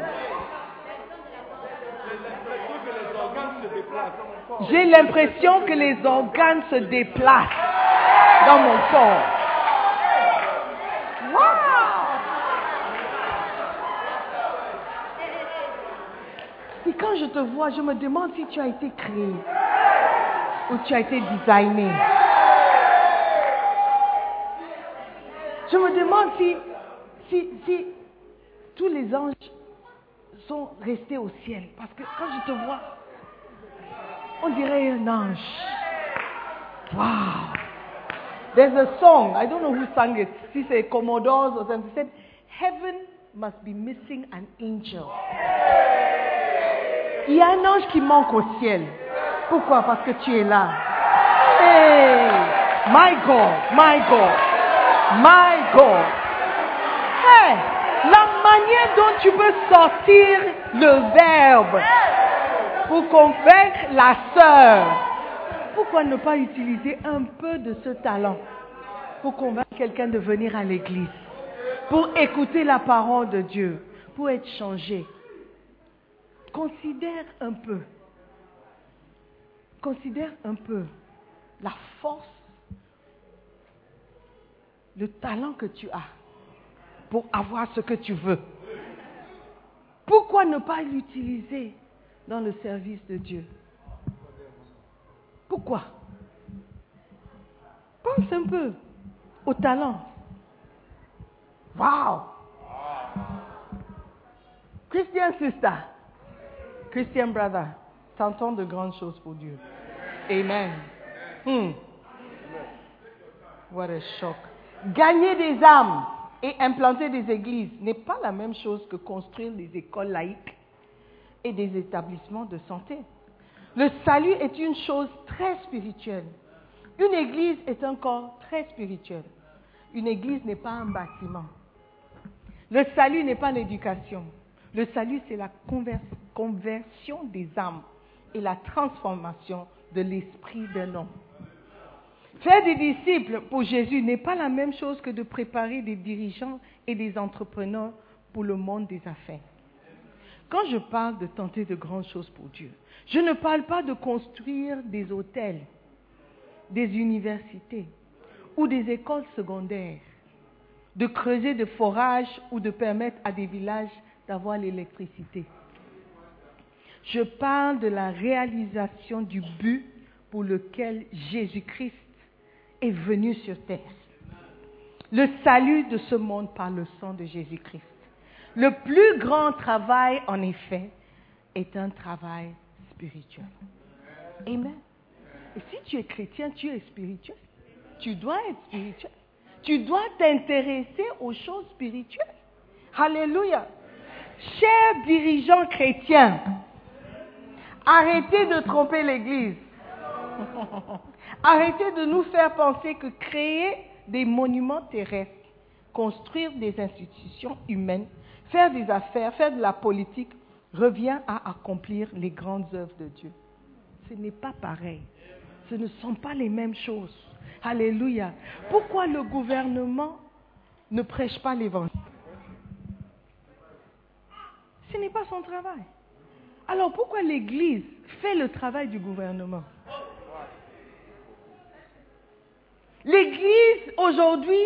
J'ai l'impression que les organes se déplacent dans mon corps. Et quand je te vois, je me demande si tu as été créé ou tu as été designé. Je me demande si, si, si tous les anges sont restés au ciel. Parce que quand je te vois, on dirait un ange. Wow. There's a song, I don't know who sang it. Si c'est Commodores or something. Said, Heaven must be missing an angel. Il y a un ange qui manque au ciel. Pourquoi? Parce que tu es là. Hey, my God, my God, my La manière dont tu peux sortir le verbe pour convaincre la sœur. Pourquoi ne pas utiliser un peu de ce talent pour convaincre quelqu'un de venir à l'église, pour écouter la parole de Dieu, pour être changé? Considère un peu, considère un peu la force, le talent que tu as pour avoir ce que tu veux. Pourquoi ne pas l'utiliser dans le service de Dieu? Pourquoi? Pense un peu au talent. Wow! Christian sister, Christian brother, tentons de grandes choses pour Dieu. Amen. Hmm. What a shock. Gagner des âmes et implanter des églises n'est pas la même chose que construire des écoles laïques et des établissements de santé. Le salut est une chose très spirituelle. Une église est un corps très spirituel. Une église n'est pas un bâtiment. Le salut n'est pas l'éducation. Le salut, c'est la conver- conversion des âmes et la transformation de l'esprit d'un homme. Faire des disciples pour Jésus n'est pas la même chose que de préparer des dirigeants et des entrepreneurs pour le monde des affaires. Quand je parle de tenter de grandes choses pour Dieu, je ne parle pas de construire des hôtels, des universités ou des écoles secondaires, de creuser des forages ou de permettre à des villages d'avoir l'électricité. Je parle de la réalisation du but pour lequel Jésus-Christ est venu sur terre. Le salut de ce monde par le sang de Jésus-Christ. Le plus grand travail, en effet, est un travail spirituel. Amen. Et si tu es chrétien, tu es spirituel. Tu dois être spirituel. Tu dois t'intéresser aux choses spirituelles. Alléluia. Chers dirigeants chrétiens, arrêtez de tromper l'Église. arrêtez de nous faire penser que créer des monuments terrestres, construire des institutions humaines, faire des affaires, faire de la politique, revient à accomplir les grandes œuvres de Dieu. Ce n'est pas pareil. Ce ne sont pas les mêmes choses. Alléluia. Pourquoi le gouvernement ne prêche pas l'évangile? Ce n'est pas son travail. Alors pourquoi l'Église fait le travail du gouvernement? L'Église aujourd'hui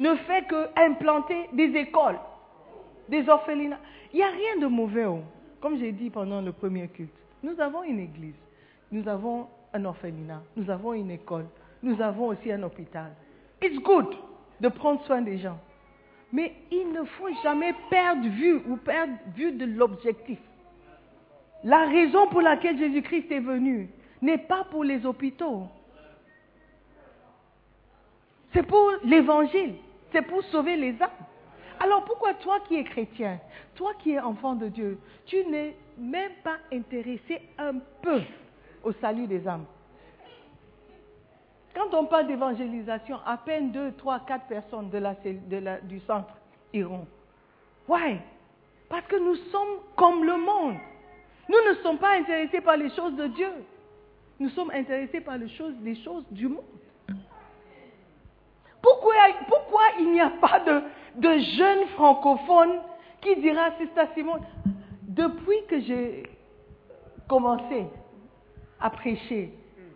ne fait qu'implanter des écoles, des orphelinats. Il n'y a rien de mauvais. oh. Comme j'ai dit pendant le premier culte, nous avons une église, nous avons un orphelinat, nous avons une école, nous avons aussi un hôpital. It's good de prendre soin des gens. Mais il ne faut jamais perdre vue ou perdre vue de l'objectif. La raison pour laquelle Jésus-Christ est venu n'est pas pour les hôpitaux. C'est pour l'évangile. C'est pour sauver les âmes. Alors pourquoi toi qui es chrétien, toi qui es enfant de Dieu, tu n'es même pas intéressé un peu au salut des âmes? Quand on parle d'évangélisation, à peine deux, trois, quatre personnes du centre iront. Why? Parce que nous sommes comme le monde. Nous ne sommes pas intéressés par les choses de Dieu. Nous sommes intéressés par les choses du monde. Pourquoi, pourquoi il n'y a pas de, de jeunes francophones qui dira, Sister Simone, depuis que j'ai commencé à prêcher,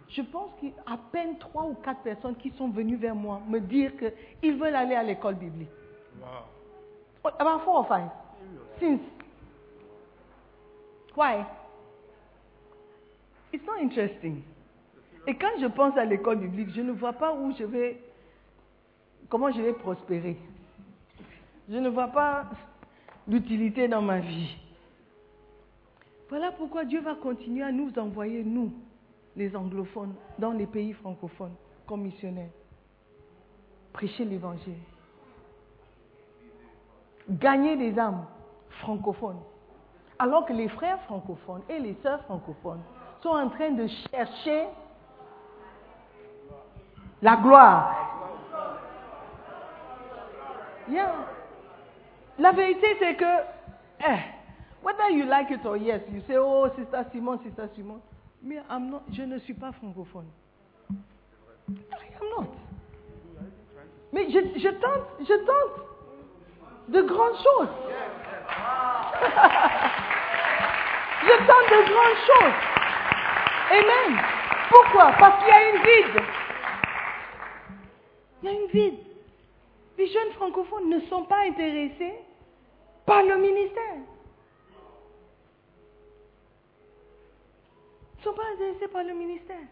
je pense qu'il y a à peine trois ou quatre personnes qui sont venues vers moi me dire qu'ils veulent aller à l'école biblique. Wow. About four or five. Since. Why? It's not interesting. Et quand je pense à l'école biblique, je ne vois pas où je vais, comment je vais prospérer? Je ne vois pas l'utilité dans ma vie. Voilà pourquoi Dieu va continuer à nous envoyer, nous, les anglophones, dans les pays francophones, comme missionnaires. Prêcher l'évangile. Gagner des âmes francophones. Alors que les frères francophones et les sœurs francophones sont en train de chercher la gloire. Yeah. La vérité, c'est que, eh, whether you like it or yes, you say, oh, Sister Simon, Sister Simon. Mais I'm not, je ne suis pas francophone. I am not. Mais je, je tente, je tente de grandes choses. je tente de grandes choses. Amen. Pourquoi? Parce qu'il y a une vide. Il y a une vide. Les jeunes francophones ne sont pas intéressés par le ministère. Ils ne sont pas intéressés par le ministère.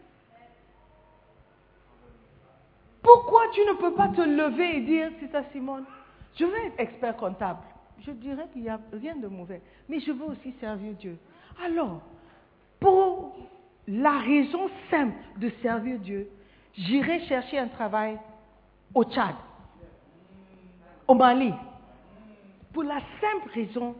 Pourquoi tu ne peux pas te lever et dire, c'est ça Simone, je veux être expert comptable. Je dirais qu'il n'y a rien de mauvais. Mais je veux aussi servir Dieu. Alors, pour la raison simple de servir Dieu, j'irai chercher un travail au Tchad, au Mali, pour la simple raison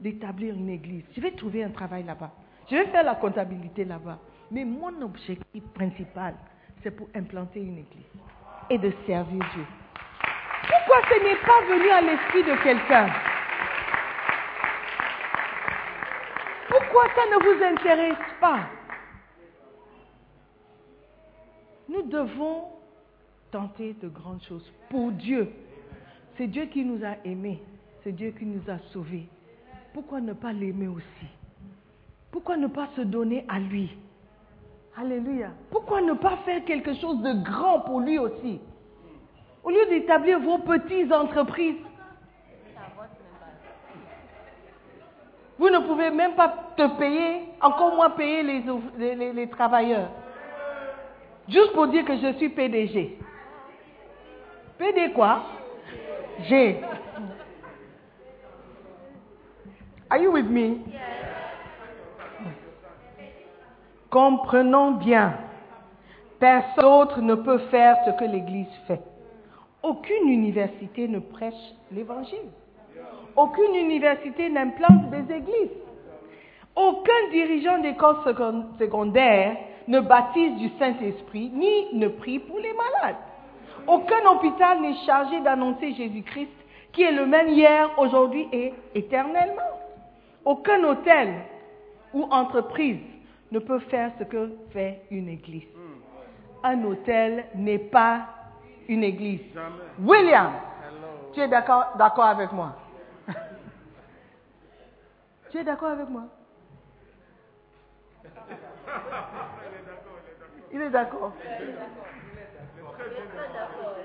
d'établir une église. Je vais trouver un travail là-bas. Je vais faire la comptabilité là-bas. Mais mon objectif principal, c'est pour implanter une église et de servir Dieu. Pourquoi ce n'est pas venu à l'esprit de quelqu'un? Pourquoi ça ne vous intéresse pas? Nous devons tenter de grandes choses pour Dieu. C'est Dieu qui nous a aimés. C'est Dieu qui nous a sauvés. Pourquoi ne pas l'aimer aussi? Pourquoi ne pas se donner à lui? Alléluia. Pourquoi ne pas faire quelque chose de grand pour lui aussi? Au lieu d'établir vos petites entreprises, vous ne pouvez même pas te payer, encore moins payer les, les, travailleurs. Juste pour dire que je suis PDG. PD quoi? G. Are you with me? Comprenons bien. Personne d'autre ne peut faire ce que l'Église fait. Aucune université ne prêche l'Évangile. Aucune université n'implante des églises. Aucun dirigeant d'école secondaire ne baptise du Saint-Esprit ni ne prie pour les malades. Aucun hôpital n'est chargé d'annoncer Jésus-Christ qui est le même hier, aujourd'hui et éternellement. Aucun hôtel ou entreprise ne peut faire ce que fait une église. Un hôtel n'est pas une église. William, tu es d'accord avec moi? Tu es d'accord avec moi? Il est d'accord.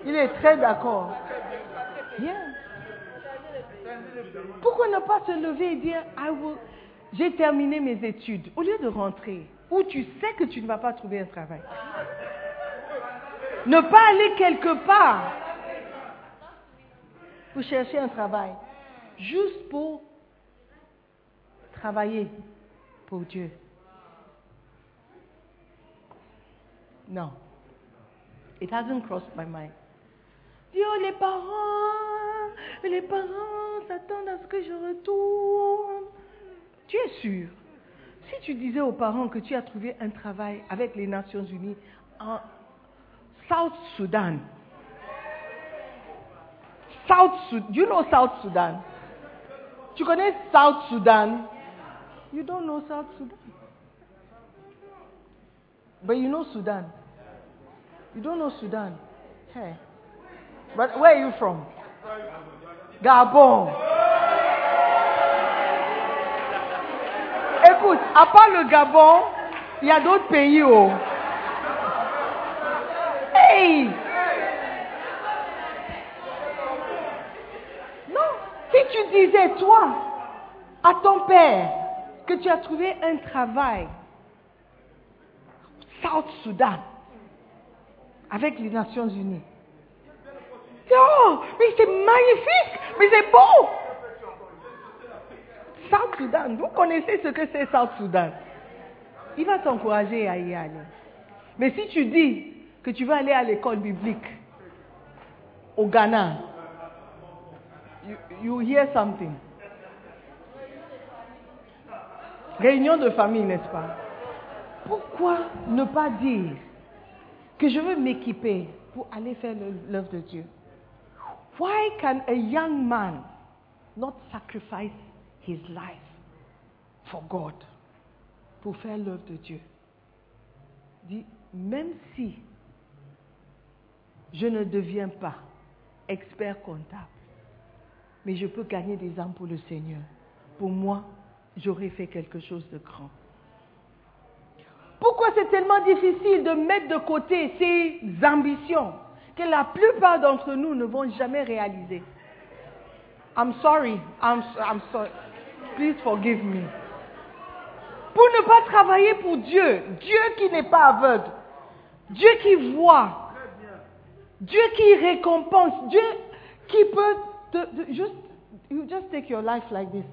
Il est très d'accord. Pourquoi ne pas se lever et dire j'ai terminé mes études au lieu de rentrer où tu sais que tu ne vas pas trouver un travail Ne pas aller quelque part pour chercher un travail, juste pour travailler pour Dieu. Non. It hasn't crossed my mind. Oh, les parents, les parents s'attendent à ce que je retourne. Tu es sûr? Si tu disais aux parents que tu as trouvé un travail avec les Nations Unies en South Sudan, South Sudan, you know South Sudan? Tu connais South Sudan? You don't know South Sudan. But you know Sudan. You don't know Sudan. Hey. But where are you from? Gabon. Écoute, à part le Gabon, il y a d'autres pays. Oh. Hey! Non, si tu disais, toi, à ton père, que tu as trouvé un travail, South Sudan, avec les Nations Unies. Oh, mais c'est magnifique, mais c'est beau. South Sudan, vous connaissez ce que c'est South Sudan. Il va t'encourager à y aller. Mais si tu dis que tu veux aller à l'école biblique au Ghana, you, you hear something. Réunion de famille, n'est-ce pas? Pourquoi ne pas dire que je veux m'équiper pour aller faire l'œuvre de Dieu. Why can a young man not sacrifice his life for God pour faire l'œuvre de Dieu? Dit, même si je ne deviens pas expert comptable, mais je peux gagner des âmes pour le Seigneur, pour moi, j'aurais fait quelque chose de grand. Pourquoi c'est tellement difficile de mettre de côté ces ambitions que la plupart d'entre nous ne vont jamais réaliser? I'm sorry, I'm, I'm sorry. Please forgive me. Pour ne pas travailler pour Dieu, Dieu qui n'est pas aveugle, Dieu qui voit, Dieu qui récompense, Dieu qui peut te, juste, you just take your life like this.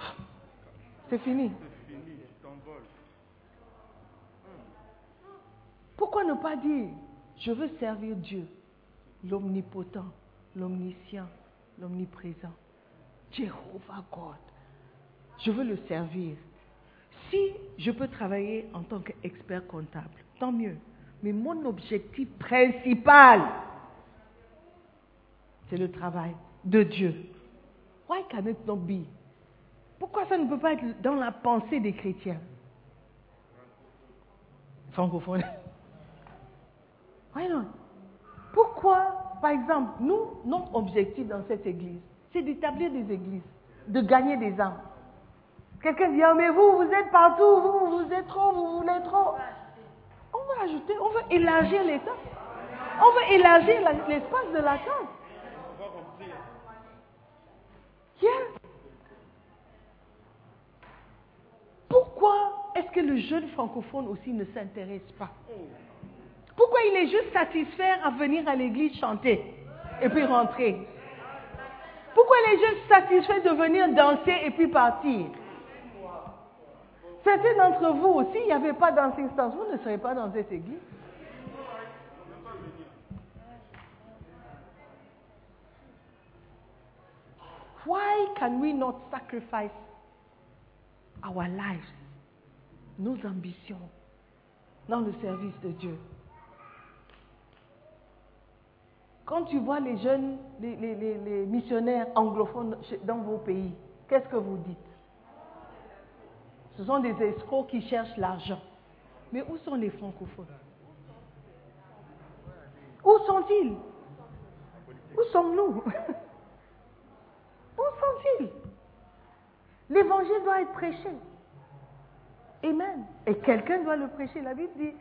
C'est fini. Pourquoi ne pas dire, je veux servir Dieu, l'omnipotent, l'omniscient, l'omniprésent, Jéhovah God. Je veux le servir. Si je peux travailler en tant qu'expert comptable, tant mieux. Mais mon objectif principal, c'est le travail de Dieu. Why can it not be? Pourquoi ça ne peut pas être dans la pensée des chrétiens? Francophones pourquoi, par exemple, nous, notre objectif dans cette église, c'est d'établir des églises, de gagner des âmes. Quelqu'un dit, ah, mais vous, vous êtes partout, vous, vous êtes trop, vous voulez trop. On veut ajouter, on veut élargir temps. On veut élargir l'espace de la tente. Pourquoi est-ce que le jeune francophone aussi ne s'intéresse pas? Pourquoi il est juste satisfait à venir à l'église chanter et puis rentrer Pourquoi il est juste satisfait de venir danser et puis partir Certains d'entre vous, s'il n'y avait pas dancing stars, vous ne seriez pas dans cette église. Why can we not sacrifice our lives, nos ambitions, dans le service de Dieu Quand tu vois les jeunes, les, les- les- missionnaires anglophones dans vos pays, qu'est-ce que vous dites? Ce sont des escrocs qui cherchent l'argent. Mais où sont les francophones? Où sont-ils? Où sommes-nous? Où sont-ils? L'évangile doit être prêché. Amen. Et quelqu'un doit le prêcher. La Bible dit,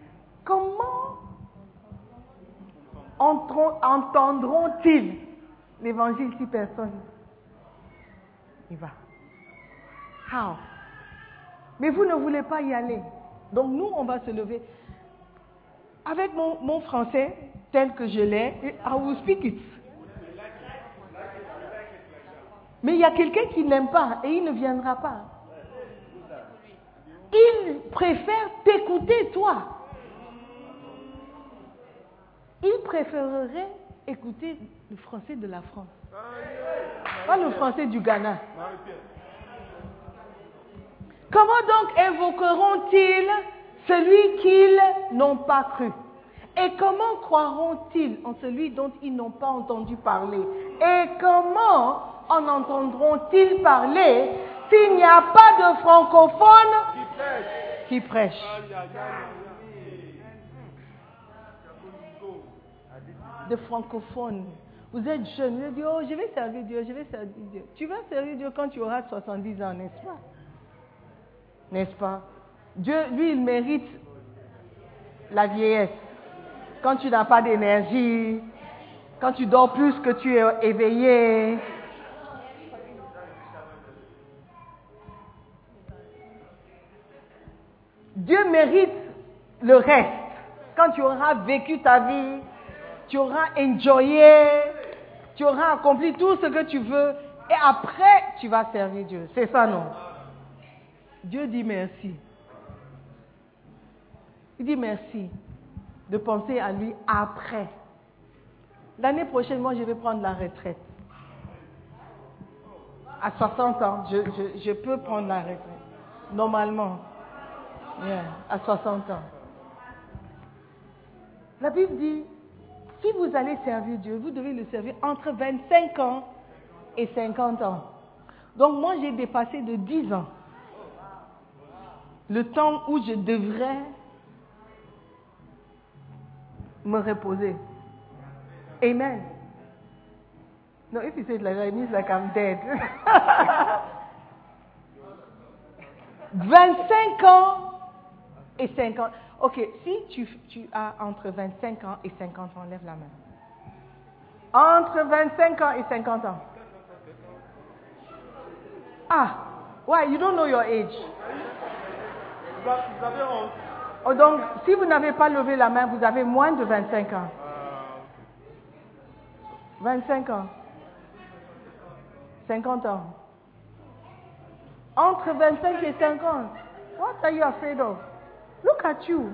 comment entendront-ils l'évangile si personne y va? How? Mais vous ne voulez pas y aller. Donc nous, on va se lever. Avec mon, français tel que je l'ai, I will speak it. Mais il y a quelqu'un qui n'aime pas et il ne viendra pas. Il préfère t'écouter, toi. Il préférerait écouter le français de la France. Pas le français du Ghana. Comment donc invoqueront-ils celui qu'ils n'ont pas cru? Et comment croiront-ils en celui dont ils n'ont pas entendu parler? Et comment en entendront-ils parler s'il n'y a pas de francophones qui prêchent De francophones. Vous êtes jeune, vous dites, oh, je vais servir Dieu, je vais servir Dieu. Tu vas servir Dieu quand tu auras 70 ans, n'est-ce pas? N'est-ce pas? Dieu, lui, il mérite la vieillesse. Quand tu n'as pas d'énergie, quand tu dors plus que tu es éveillé. Dieu mérite le reste. Quand tu auras vécu ta vie, tu auras enjoyé, tu auras accompli tout ce que tu veux, et après, tu vas servir Dieu. C'est ça, non? Dieu dit merci. Il dit merci de penser à lui après. L'année prochaine, moi, je vais prendre la retraite. À 60 ans, je, peux prendre la retraite. Normalement. À 60 ans. La Bible dit, si vous allez servir Dieu, vous devez le servir entre 25 ans et 50 ans. Donc moi, j'ai dépassé de 10 ans le temps où je devrais me reposer. Amen. No, if you say it like that, it means like I'm dead. 25 ans et 50. Ok, si tu, tu as entre 25 ans et 50 ans, lève la main. Entre 25 ans et 50 ans. Ah, why? You don't know your age. Oh, donc, si vous n'avez pas levé la main, vous avez moins de 25 ans. 25 ans. 50 ans. Entre 25 et 50. What are you afraid of? Look at you.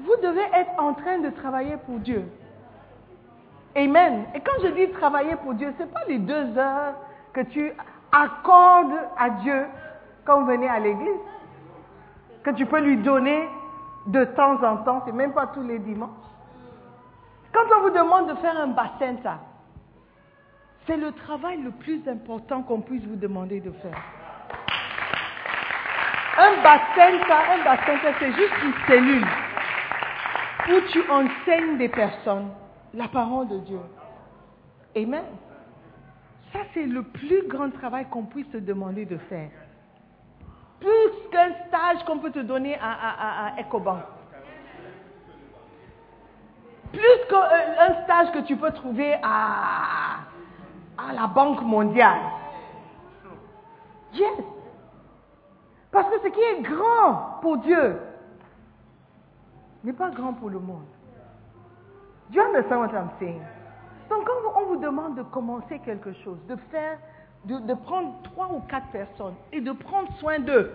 Vous devez être en train de travailler pour Dieu. Amen. Et quand je dis travailler pour Dieu, ce n'est pas les deux heures que tu accordes à Dieu quand vous venez à l'église. Que tu peux lui donner de temps en temps, c'est même pas tous les dimanches. Quand on vous demande de faire un bassin, ça, c'est le travail le plus important qu'on puisse vous demander de faire. Un bassin, ça, un bassin, c'est juste une cellule où tu enseignes des personnes la parole de Dieu. Amen. Ça, c'est le plus grand travail qu'on puisse te demander de faire. Plus qu'un stage qu'on peut te donner à, à. Plus qu'un stage que tu peux trouver à, à la Banque mondiale. Yes. Parce que ce qui est grand pour Dieu n'est pas grand pour le monde. Do you understand what I'm saying? Donc quand on vous demande de commencer quelque chose, de faire, de, prendre trois ou quatre personnes et de prendre soin d'eux,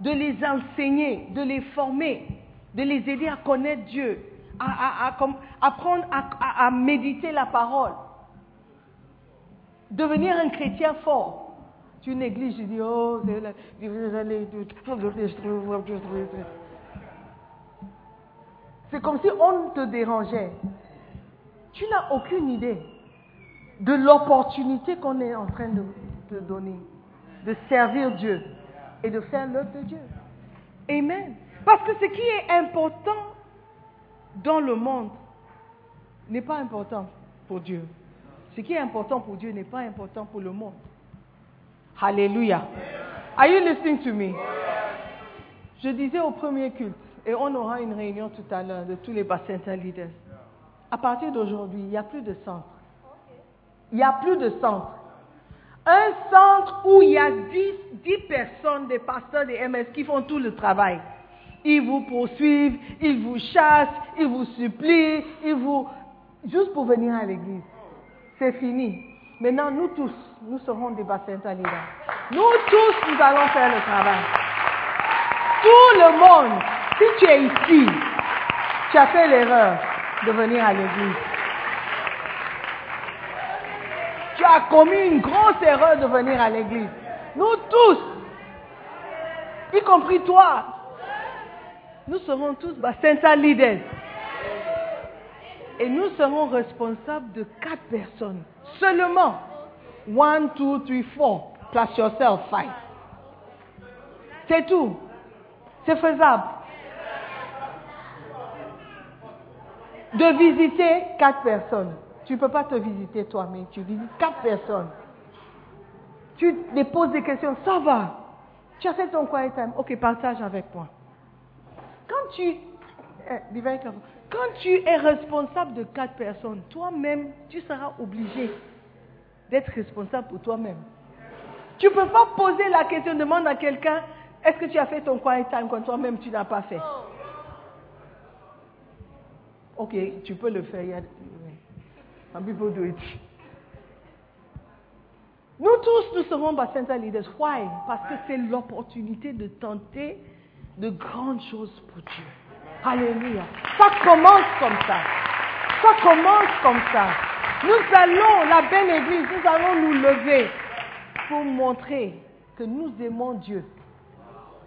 de les enseigner, de les former, de les aider à connaître Dieu, à, apprendre à méditer la parole, devenir un chrétien fort. Tu négliges, tu dis, oh, c'est la- c'est comme si on te dérangeait. Tu n'as aucune idée de l'opportunité qu'on est en train de te donner, de servir Dieu et de faire l'œuvre de Dieu. Amen. Parce que ce qui est important dans le monde n'est pas important pour Dieu. Ce qui est important pour Dieu n'est pas important pour le monde. Alléluia. Are you listening to me? Je disais au premier culte, et on aura une réunion tout à l'heure de tous les bassins leaders. À partir d'aujourd'hui, il n'y a plus de centre. Il n'y a plus de centre. Un centre où il y a 10, 10 personnes, des pasteurs, des MS qui font tout le travail. Ils vous poursuivent, ils vous chassent, ils vous supplient, ils vous... Juste pour venir à l'église. C'est fini. Maintenant, nous tous, nous serons des bassins leaders. Nous tous, nous allons faire le travail. Tout le monde, si tu es ici, tu as fait l'erreur de venir à l'église. Tu as commis une grosse erreur de venir à l'église. Nous tous, y compris toi, nous serons tous bassins leaders. Et nous serons responsables de quatre personnes. Seulement. One, two, three, four. Plus yourself, five. C'est tout. C'est faisable. De visiter quatre personnes. Tu ne peux pas te visiter toi-même. Tu visites quatre personnes. Tu les poses des questions. Ça va. Tu as fait ton quiet time. Ok, partage avec moi. Quand tu, eh, quand tu es responsable de quatre personnes, toi-même, tu seras obligé d'être responsable pour toi-même. Tu ne peux pas poser la question, demande à quelqu'un, est-ce que tu as fait ton quiet time quand toi-même tu n'as pas fait Ok, tu peux le faire. Some people do it. Nous tous, nous serons Bacenta Leaders. Why? Parce que c'est l'opportunité de tenter de grandes choses pour Dieu. Alléluia. Ça commence comme ça. Ça commence comme ça. Nous allons, la belle église, nous allons nous lever pour montrer que nous aimons Dieu.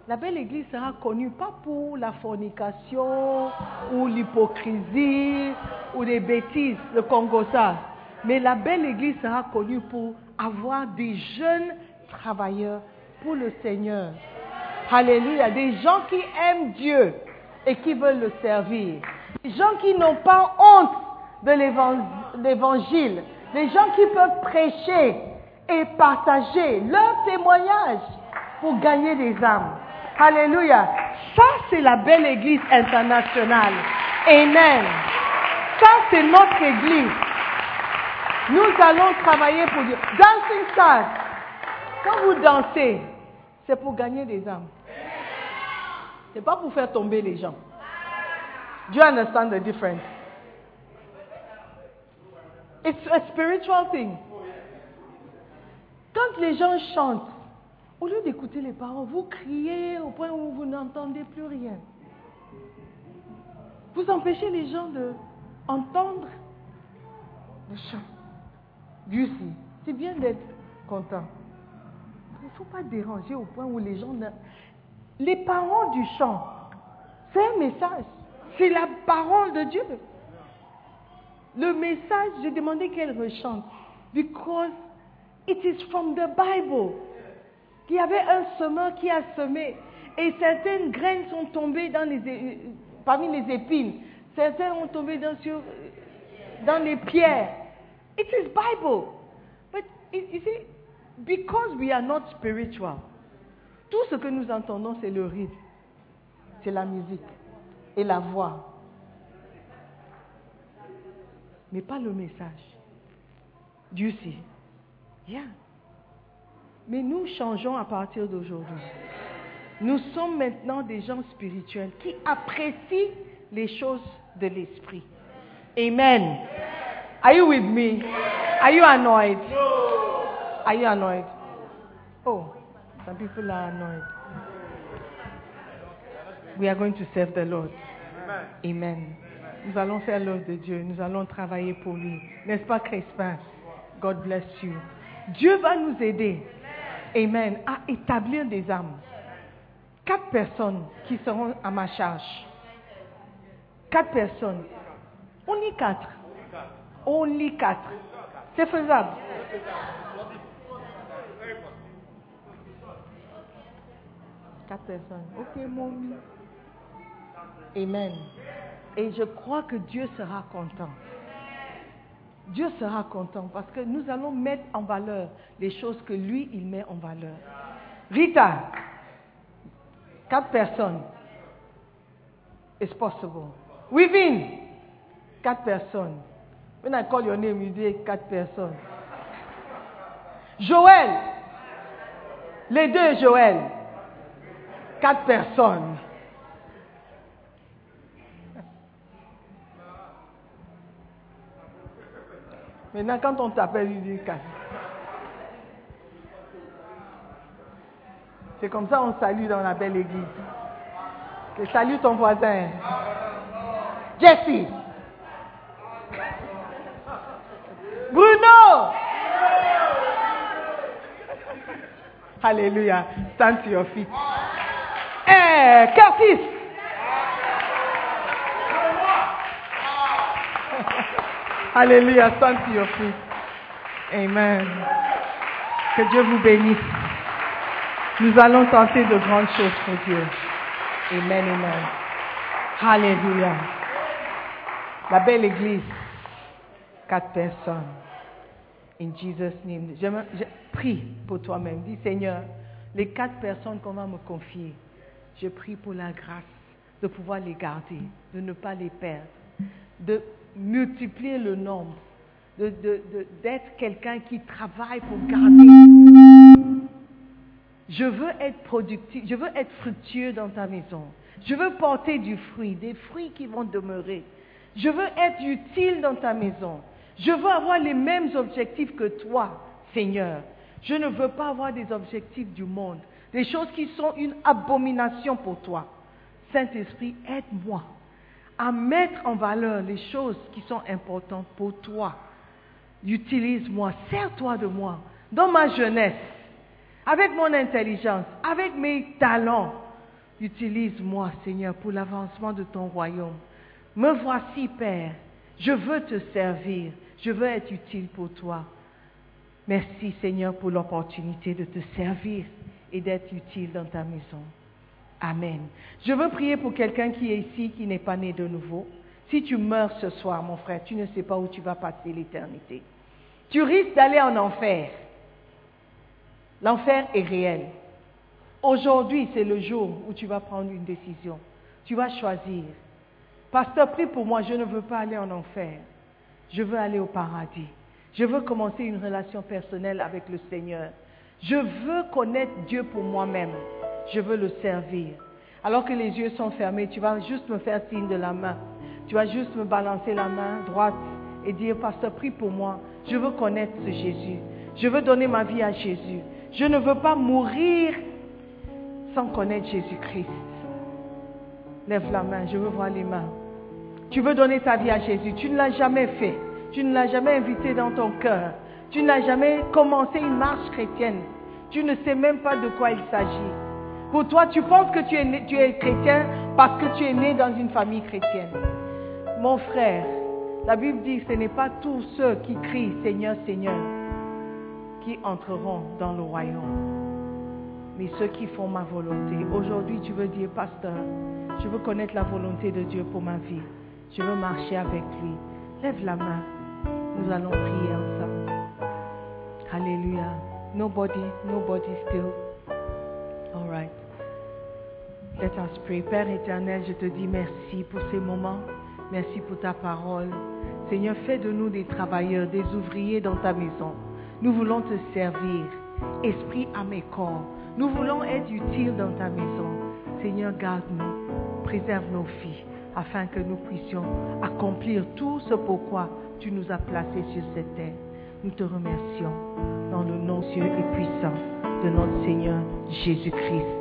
La belle église sera connue pas pour la fornication ou l'hypocrisie ou les bêtises, le Congo. Mais la belle église sera connue pour avoir des jeunes travailleurs pour le Seigneur. Alléluia. Des gens qui aiment Dieu et qui veulent le servir. Des gens qui n'ont pas honte de l'évan- l'évangile. Des gens qui peuvent prêcher et partager leur témoignage pour gagner des âmes. Alléluia. Ça, c'est la belle église internationale. Amen. Ça, c'est notre église. Nous allons travailler pour Dieu. Dancing Stars. Quand vous dansez, c'est pour gagner des âmes. C'est pas pour faire tomber les gens. Do you understand the difference? It's a spiritual thing. Quand les gens chantent, au lieu d'écouter les paroles, vous criez au point où vous n'entendez plus rien. Vous empêchez les gens de entendre le chant. Dieu si. C'est bien d'être content. Il ne faut pas déranger au point où les gens... Les paroles du chant, c'est un message. C'est la parole de Dieu. Le message, j'ai demandé qu'elle rechante. Because it is from the Bible. Il y avait un semeur qui a semé. Et certaines graines sont tombées parmi les épines. Certaines ont tombé dans, dans les pierres. It is Bible. But you see, because we are not spiritual, tout ce que nous entendons, c'est le rythme, c'est la musique et la voix. Mais pas le message. Dieu sait. Yeah. Mais nous changeons à partir d'aujourd'hui. Nous sommes maintenant des gens spirituels qui apprécient les choses de l'esprit. Amen. Are you with me? Are you annoyed? Are you annoyed? Oh, some people are annoyed. We are going to serve the Lord. Amen. Nous allons faire l'œuvre de Dieu. Nous allons travailler pour lui. N'est-ce pas, Crespin? God bless you. Dieu va nous aider. Amen. À établir des âmes. Quatre personnes qui seront à ma charge. Quatre personnes. Only quatre. Only quatre. C'est faisable. Quatre personnes. Ok, mon. Amen. Et je crois que Dieu sera content. Dieu sera content parce que nous allons mettre en valeur les choses que lui, il met en valeur. Rita, quatre personnes. It's possible. Within, quatre personnes. When I call your name, you dis quatre personnes. Joël, les deux Joël, quatre personnes. Maintenant, quand on t'appelle, il dit. C'est comme ça on salue dans la belle église. Que salue ton voisin. Jesse. Bruno. Alléluia. Stand to your feet. Eh, Curtis. Alléluia. To your feet. Amen. Que Dieu vous bénisse. Nous allons tenter de grandes choses pour Dieu. Amen, amen. Alléluia. La belle église. Quatre personnes. In Jesus' name. Je, je prie pour toi-même. Dis Seigneur, les quatre personnes qu'on va me confier, je prie pour la grâce de pouvoir les garder, de ne pas les perdre, de multiplier le nombre, d'être quelqu'un qui travaille pour garder je veux être productif, je veux être fructueux dans ta maison. Je veux porter du fruit, des fruits qui vont demeurer. Je veux être utile dans ta maison. Je veux avoir les mêmes objectifs que toi, Seigneur. Je ne veux pas avoir des objectifs du monde, des choses qui sont une abomination pour toi. Saint-Esprit, aide-moi à mettre en valeur les choses qui sont importantes pour toi. Utilise-moi, sers-toi de moi dans ma jeunesse, avec mon intelligence, avec mes talents. Utilise-moi, Seigneur, pour l'avancement de ton royaume. Me voici, Père. Je veux te servir. Je veux être utile pour toi. Merci, Seigneur, pour l'opportunité de te servir et d'être utile dans ta maison. Amen. Je veux prier pour quelqu'un qui est ici, qui n'est pas né de nouveau. Si tu meurs ce soir, mon frère, tu ne sais pas où tu vas passer l'éternité. Tu risques d'aller en enfer. L'enfer est réel. Aujourd'hui, c'est le jour où tu vas prendre une décision. Tu vas choisir. Pasteur, prie pour moi, je ne veux pas aller en enfer. Je veux aller au paradis. Je veux commencer une relation personnelle avec le Seigneur. Je veux connaître Dieu pour moi-même. Je veux le servir. Alors que les yeux sont fermés, tu vas juste me faire signe de la main. Tu vas juste me balancer la main droite et dire, Pasteur, prie pour moi. Je veux connaître ce Jésus. Je veux donner ma vie à Jésus. Je ne veux pas mourir sans connaître Jésus-Christ. Lève la main, je veux voir les mains. Tu veux donner ta vie à Jésus. Tu ne l'as jamais fait. Tu ne l'as jamais invité dans ton cœur. Tu n'as jamais commencé une marche chrétienne. Tu ne sais même pas de quoi il s'agit. Pour toi, tu penses que tu es, chrétien parce que tu es né dans une famille chrétienne. Mon frère, la Bible dit que ce n'est pas tous ceux qui crient Seigneur, Seigneur qui entreront dans le royaume, mais ceux qui font ma volonté. Aujourd'hui, tu veux dire, pasteur, je veux connaître la volonté de Dieu pour ma vie. Je veux marcher avec lui. Lève la main. Nous allons prier ensemble. Alléluia. Nobody, nobody still. All right. Let us pray. Père éternel, je te dis merci pour ces moments. Merci pour ta parole. Seigneur, fais de nous des travailleurs, des ouvriers dans ta maison. Nous voulons te servir. esprit, âme et corps. Nous voulons être utiles dans ta maison. Seigneur, garde-nous, préserve nos filles, afin que nous puissions accomplir tout ce pourquoi tu nous as placés sur cette terre. Nous te remercions dans le nom cieux et puissant de notre Seigneur Jésus-Christ.